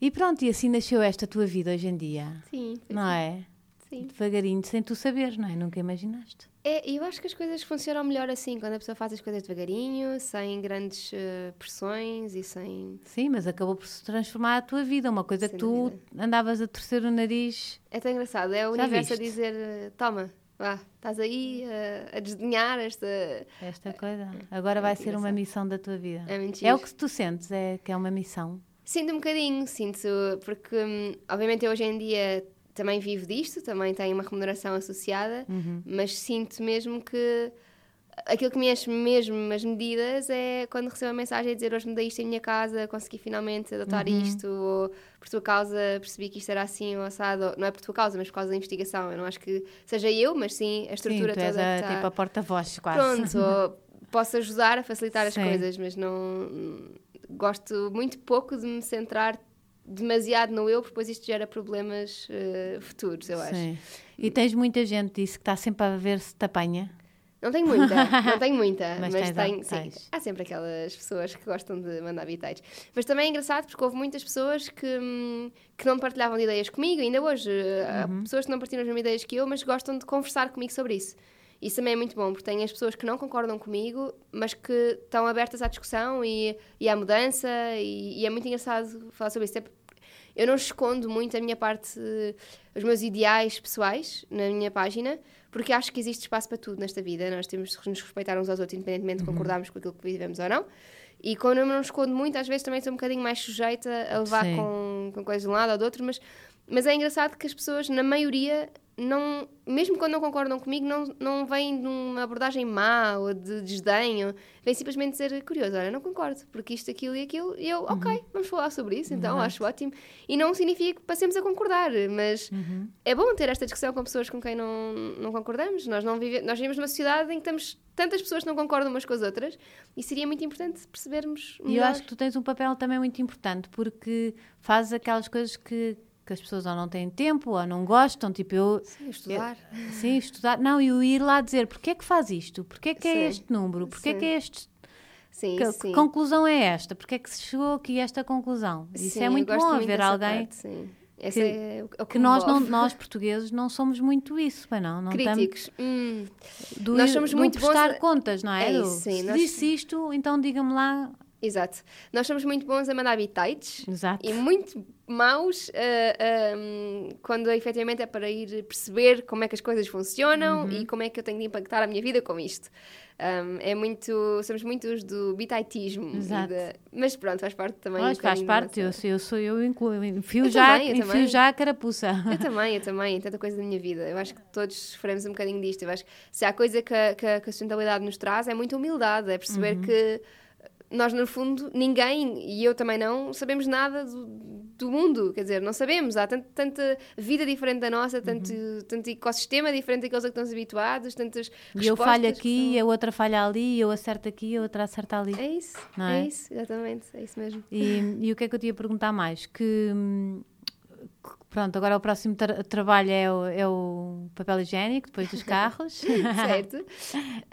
E pronto, e assim nasceu esta tua vida hoje em dia, Sim, não é? Sim. Devagarinho, sem tu saberes, não é? Nunca imaginaste. É, eu acho que as coisas funcionam melhor assim, quando a pessoa faz as coisas devagarinho, sem grandes eh, pressões e sem. Sim, mas acabou por se transformar a tua vida, uma coisa Sem que tu dúvida. andavas a torcer o nariz. É tão engraçado, é o Já universo a viste? dizer: eh, toma, vá, estás aí eh, a desdenhar esta. Esta coisa. Agora vai muito ser uma missão da tua vida. É muito É o que tu sentes, é que é uma missão. Sinto um bocadinho, sinto, porque hum, obviamente eu hoje em dia também vivo disto, também tenho uma remuneração associada, Uhum. mas sinto mesmo que aquilo que me enche mesmo as medidas é quando recebo uma mensagem a dizer hoje mudei isto em minha casa, consegui finalmente adotar Uhum. isto, ou por tua causa percebi que isto era assim ou assado, não é por tua causa, mas por causa da investigação. Eu não acho que seja eu, mas sim a estrutura Sim, tu és toda a, que está... tipo a porta-voz quase. Pronto, posso ajudar a facilitar as Sim. coisas, mas não gosto muito pouco de me centrar demasiado no eu, porque depois isto gera problemas eh, futuros, eu acho. Sim. E tens muita gente disso que está sempre a ver se te apanha. Não tenho muita, não tenho muita, Mas mas, tenho, sim, há sempre aquelas pessoas que gostam de mandar bitites. Mas também é engraçado porque houve muitas pessoas que, hum, que não partilhavam de ideias comigo, ainda hoje. Há Uhum. pessoas que não partilham as mesmas ideias que eu, mas gostam de conversar comigo sobre isso. Isso também é muito bom, porque tem as pessoas que não concordam comigo, mas que estão abertas à discussão e, e à mudança, e, e é muito engraçado falar sobre isso. É eu não escondo muito a minha parte, os meus ideais pessoais na minha página, porque acho que existe espaço para tudo nesta vida. Nós temos de nos respeitar uns aos outros, independentemente de concordarmos com aquilo que vivemos ou não. E quando eu não escondo muito, às vezes também sou um bocadinho mais sujeita a levar Sim. com, com coisas de um lado ou do outro, mas, mas é engraçado que as pessoas, na maioria, não, mesmo quando não concordam comigo, não, não vêm de uma abordagem má ou de desdenho, vêm simplesmente dizer curioso, olha, não concordo, porque isto, aquilo e aquilo, e eu, ok, vamos falar sobre isso, então acho ótimo. E não significa que passemos a concordar, mas é bom ter esta discussão com pessoas com quem não, não concordamos. Nós, não vive, nós vivemos numa sociedade em que temos tantas pessoas que não concordam umas com as outras e seria muito importante percebermos E eu melhor. acho que tu tens um papel também muito importante, porque fazes aquelas coisas que, que as pessoas ou não têm tempo ou não gostam, tipo eu... Sim, estudar. Sim, estudar. Não, e eu ir lá dizer porque é que faz isto? Porque é que é Sim. este número? Porque é Sim. que é este... Sim, Que, sim. que conclusão é esta? Porque é que se chegou aqui a esta conclusão? Isso é eu muito bom haver alguém parte, sim. Essa que- é é que me nós, não, nós portugueses não somos muito isso, bem não? não estamos Críticos. Hum, do, Nós somos do muito bons prestar a- contas, não é? É isso, sim, nós- disse isto, então diga-me lá. Exato. Nós somos muito bons a mandar bitites Exato. e muito maus ah, quando efetivamente é para ir perceber como é que as coisas funcionam Uhum. e como é que eu tenho de impactar a minha vida com isto. Um, é muito, somos muitos do bitaitismo. mas pronto, faz parte também. Mas um faz parte, eu, eu sou eu, incluo, eu enfio, Eu já, também, enfio também. já a carapuça. Eu também, eu também, tanta coisa da minha vida. Eu acho que todos sofremos um bocadinho disto. Eu acho que se há coisa que a, que que a sustentabilidade nos traz é muita humildade, é perceber Uhum. que nós no fundo, ninguém, e eu também não, sabemos nada do, do mundo, quer dizer, não sabemos, há tanto, tanta vida diferente da nossa, tanto, Uhum. tanto ecossistema diferente daqueles a que estamos habituados, tantas E eu falho aqui, são- a outra falha ali, eu acerto aqui, a outra acerta ali. É isso, é? é? isso, exatamente, é isso mesmo. E, e o que é que eu te ia perguntar mais? Que, pronto, agora o próximo tra- trabalho é o, é o papel higiênico, depois dos carros. certo?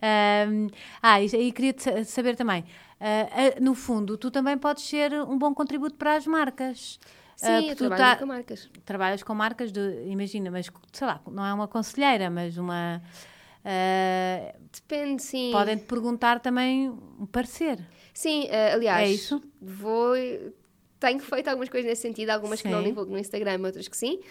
Hum, ah, e, e queria saber também, ah, ah, no fundo, tu também podes ser um bom contributo para as marcas. Sim, eu tu tá- com marcas. trabalhas com marcas de, imagina, mas sei lá, não é uma conselheira, mas uma. ah, Depende, sim. podem te perguntar também um parecer. Sim, eh, aliás, É isso? vou. Tenho feito algumas coisas nesse sentido, algumas que não Sim. divulgo no Instagram, outras que sim.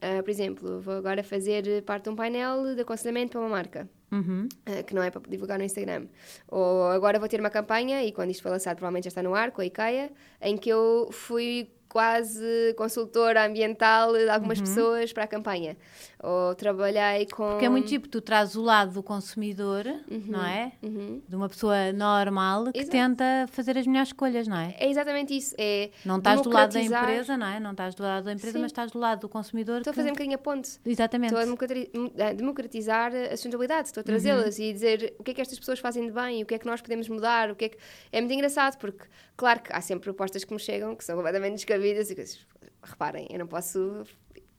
Ah, por exemplo, vou agora fazer parte de um painel de aconselhamento para uma marca. Uhum. eh, que não é para divulgar no Instagram. Ou agora vou ter uma campanha, e quando isto for lançado provavelmente já está no ar, com a IKEA, em que eu fui quase consultora ambiental de algumas pessoas para a campanha. Ou trabalhei com... Uhum. Porque é muito tipo, tu traz o lado do consumidor, não é? Uhum. De uma pessoa normal que Exato. tenta fazer as melhores escolhas, não é? É exatamente isso. É Não estás do lado da empresa, não é? Não estás do lado da empresa, Sim. mas estás do lado do consumidor. Estou a que- fazer um bocadinho a ponte. Exatamente. Estou a democrati- a democratizar a sustentabilidade, estou a trazê-las e dizer o que é que estas pessoas fazem de bem, o que é que nós podemos mudar, o que é que... É muito engraçado, porque, claro que há sempre propostas que me chegam que são completamente descabidas e coisas... Reparem, eu não posso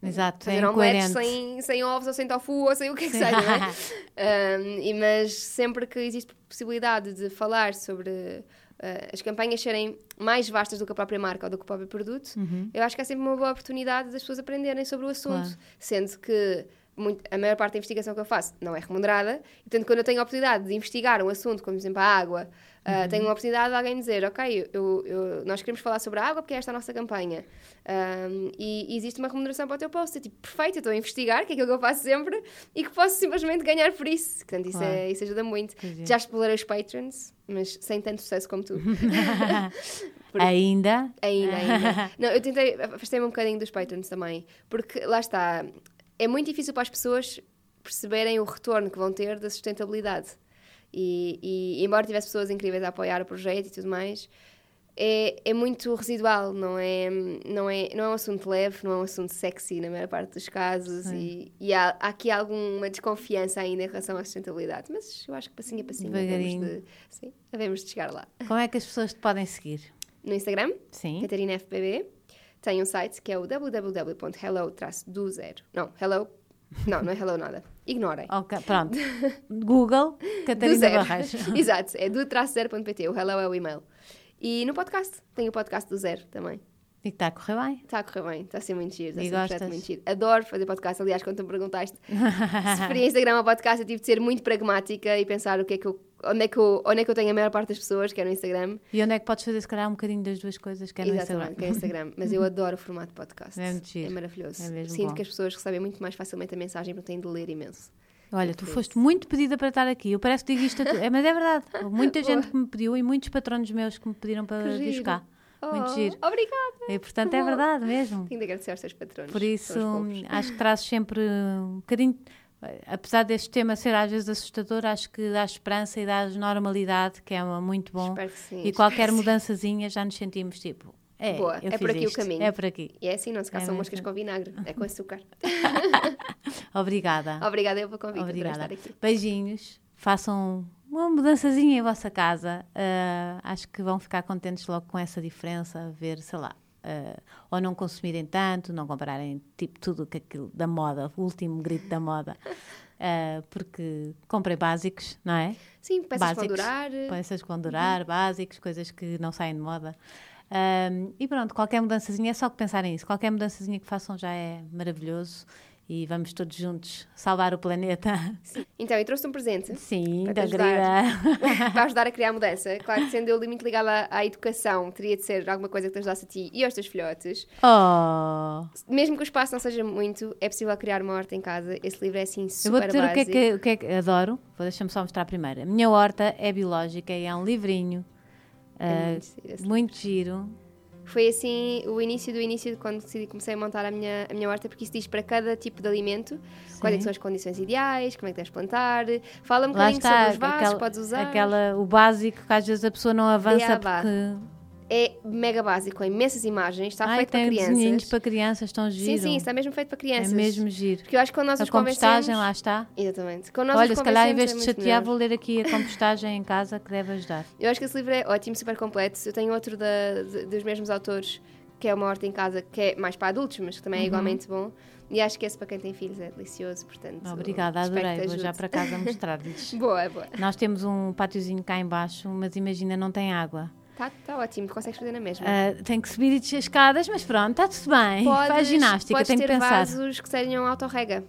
Exato, é fazer omeletes incoerente. sem, sem ovos ou sem tofu ou sem o que é que seja, não é? Um, e, mas sempre que existe possibilidade de falar sobre uh, as campanhas serem mais vastas do que a própria marca ou do que o próprio produto, eu acho que há sempre uma boa oportunidade das pessoas aprenderem sobre o assunto. Claro. Sendo que muito- a maior parte da investigação que eu faço não é remunerada, e portanto, quando eu tenho a oportunidade de investigar um assunto, como por exemplo a água, uh, tenho uma oportunidade de alguém dizer: Ok, eu, eu- nós queremos falar sobre a água porque é esta a nossa campanha. Um, e, e existe uma remuneração para o teu post. Eu, tipo, perfeito, eu estou a investigar, que é aquilo que eu faço sempre, e que posso simplesmente ganhar por isso. Portanto, isso, Claro. é, isso ajuda muito. Pois é. Já explorei os patrons, mas sem tanto sucesso como tu. Ainda. Ainda, ainda. Não, eu tentei, afastei-me um bocadinho dos patrons também, porque lá está, é muito difícil para as pessoas perceberem o retorno que vão ter da sustentabilidade. E, e embora tivesse pessoas incríveis a apoiar o projeto e tudo mais, é, é muito residual, não é, não, é, não é um assunto leve, não é um assunto sexy na maior parte dos casos e, e há, há aqui alguma desconfiança ainda em relação à sustentabilidade, mas eu acho que passinho a passinho havemos de, sim, havemos de chegar lá. Como é que as pessoas te podem seguir? No Instagram, Sim. Catarina FBB. Tem um site que é o www.hello-do0. Não, hello. Não, não é hello nada. Ignorem. Ok, pronto. Google, Do Catarina zero. Barrais. Exato, é do zero.pt. O hello é o e-mail. E no podcast, tem o podcast do zero também. E está a correr bem. Está a correr bem, está a ser muito giro, está a ser projeto muito giro. Adoro fazer podcast. Aliás, quando tu me perguntaste se preferia Instagram ou podcast, eu tive de ser muito pragmática e pensar o que é que eu, onde, é que eu, onde é que eu tenho a maior parte das pessoas, que é no Instagram. E onde é que podes fazer, se calhar, um bocadinho das duas coisas que é no Instagram? que é Instagram. Mas eu adoro o formato de podcast. É muito giro. maravilhoso. É mesmo Sinto bom. que as pessoas recebem muito mais facilmente a mensagem porque têm de ler imenso. Olha, tu foste muito pedida para estar aqui. Eu parece que digo isto a tu. É, mas é verdade. Houve muita Boa. gente que me pediu e muitos patronos meus que me pediram para vir cá. Muito Oh, giro. Obrigada. E portanto é bom. verdade mesmo. Tenho de agradecer aos teus patronos. Por isso, acho que trazes sempre um bocadinho. Apesar deste tema ser às vezes assustador, acho que dá esperança e dá normalidade, que é uma- muito bom. Espero que sim. E qualquer mudançazinha já nos sentimos tipo, é, Boa, é por aqui o isto, caminho. É por aqui. E é assim, não se caçam É moscas com vinagre, é com açúcar. Obrigada. Obrigada eu pelo convite, Obrigada. estar aqui. Beijinhos. Façam uma mudançazinha em vossa casa. Ah, acho que vão ficar contentes logo com essa diferença, ver, sei lá, ah, ou não consumirem tanto, não comprarem tipo tudo que aquilo da moda, o último grito da moda. Ah, porque comprem básicos, não é? Sim, peças que vão Básicos. durar. Peças que vão durar, básicos, coisas que não saem de moda. Ahm, e pronto, qualquer mudançazinha, é só que pensarem nisso. Qualquer mudançazinha que façam já é maravilhoso e vamos todos juntos salvar o planeta. Então, eu trouxe um presente Sim, Para da querida. para ajudar a criar a mudança. Claro que sendo eu muito ligada à, à educação, teria de ser alguma coisa que te ajudasse a ti e aos teus filhotes. Oh! Mesmo que o espaço não seja muito, é possível criar uma horta em casa. Esse livro é assim Eu super vou dizer o que, é que, o que é que adoro. Vou deixar-me só mostrar primeiro. A minha horta é biológica e é um livrinho É ah, muito giro esse muito giro Foi assim o início do início de quando decidi, comecei a montar a minha, a minha horta, porque isso diz para cada tipo de alimento quais é são as condições ideais, como é que deves plantar. Fala um Lá bocadinho está, sobre os vasos, aquela, podes usar. aquela, o básico que às vezes a pessoa não avança porque. É mega básico, com imensas imagens, está Ai, feito para crianças. para crianças, estão Sim, giro. sim, está mesmo feito para é crianças. mesmo giro. Porque eu acho que quando nós A os compostagem lá está. Exatamente. Quando nós Olha, se calhar em vez de convencemos, é chatear, melhor. vou ler aqui a compostagem em casa que deve ajudar. Eu acho que esse livro é ótimo, super completo. Eu tenho outro da- de- dos mesmos autores, que é Uma Horta em Casa, que é mais para adultos, mas que também Uhum. é igualmente bom. E acho que esse para quem tem filhos é delicioso, portanto... Obrigada, adorei. Vou já para casa mostrar-lhes. Boa, boa. Nós temos um pátiozinho cá embaixo, mas imagina, não tem água. Está tá ótimo, consegues fazer na mesma. Ah, tem que subir e descer escadas, mas pronto, está tudo bem. Podes- Faz ginástica, tem que pensar. vasos que sejam autorrega,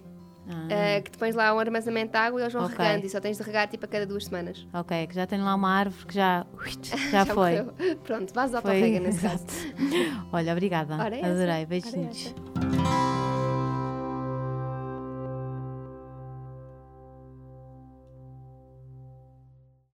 Ah, eh, que depois lá um armazenamento de água e eles vão Ok. regando e só tens de regar tipo a cada duas semanas. Ok, que já tenho lá uma árvore que já, já, foi. morreu. Pronronto, vasos autorrega nesse caso. Olha, obrigada. Adorei. Beijinhos.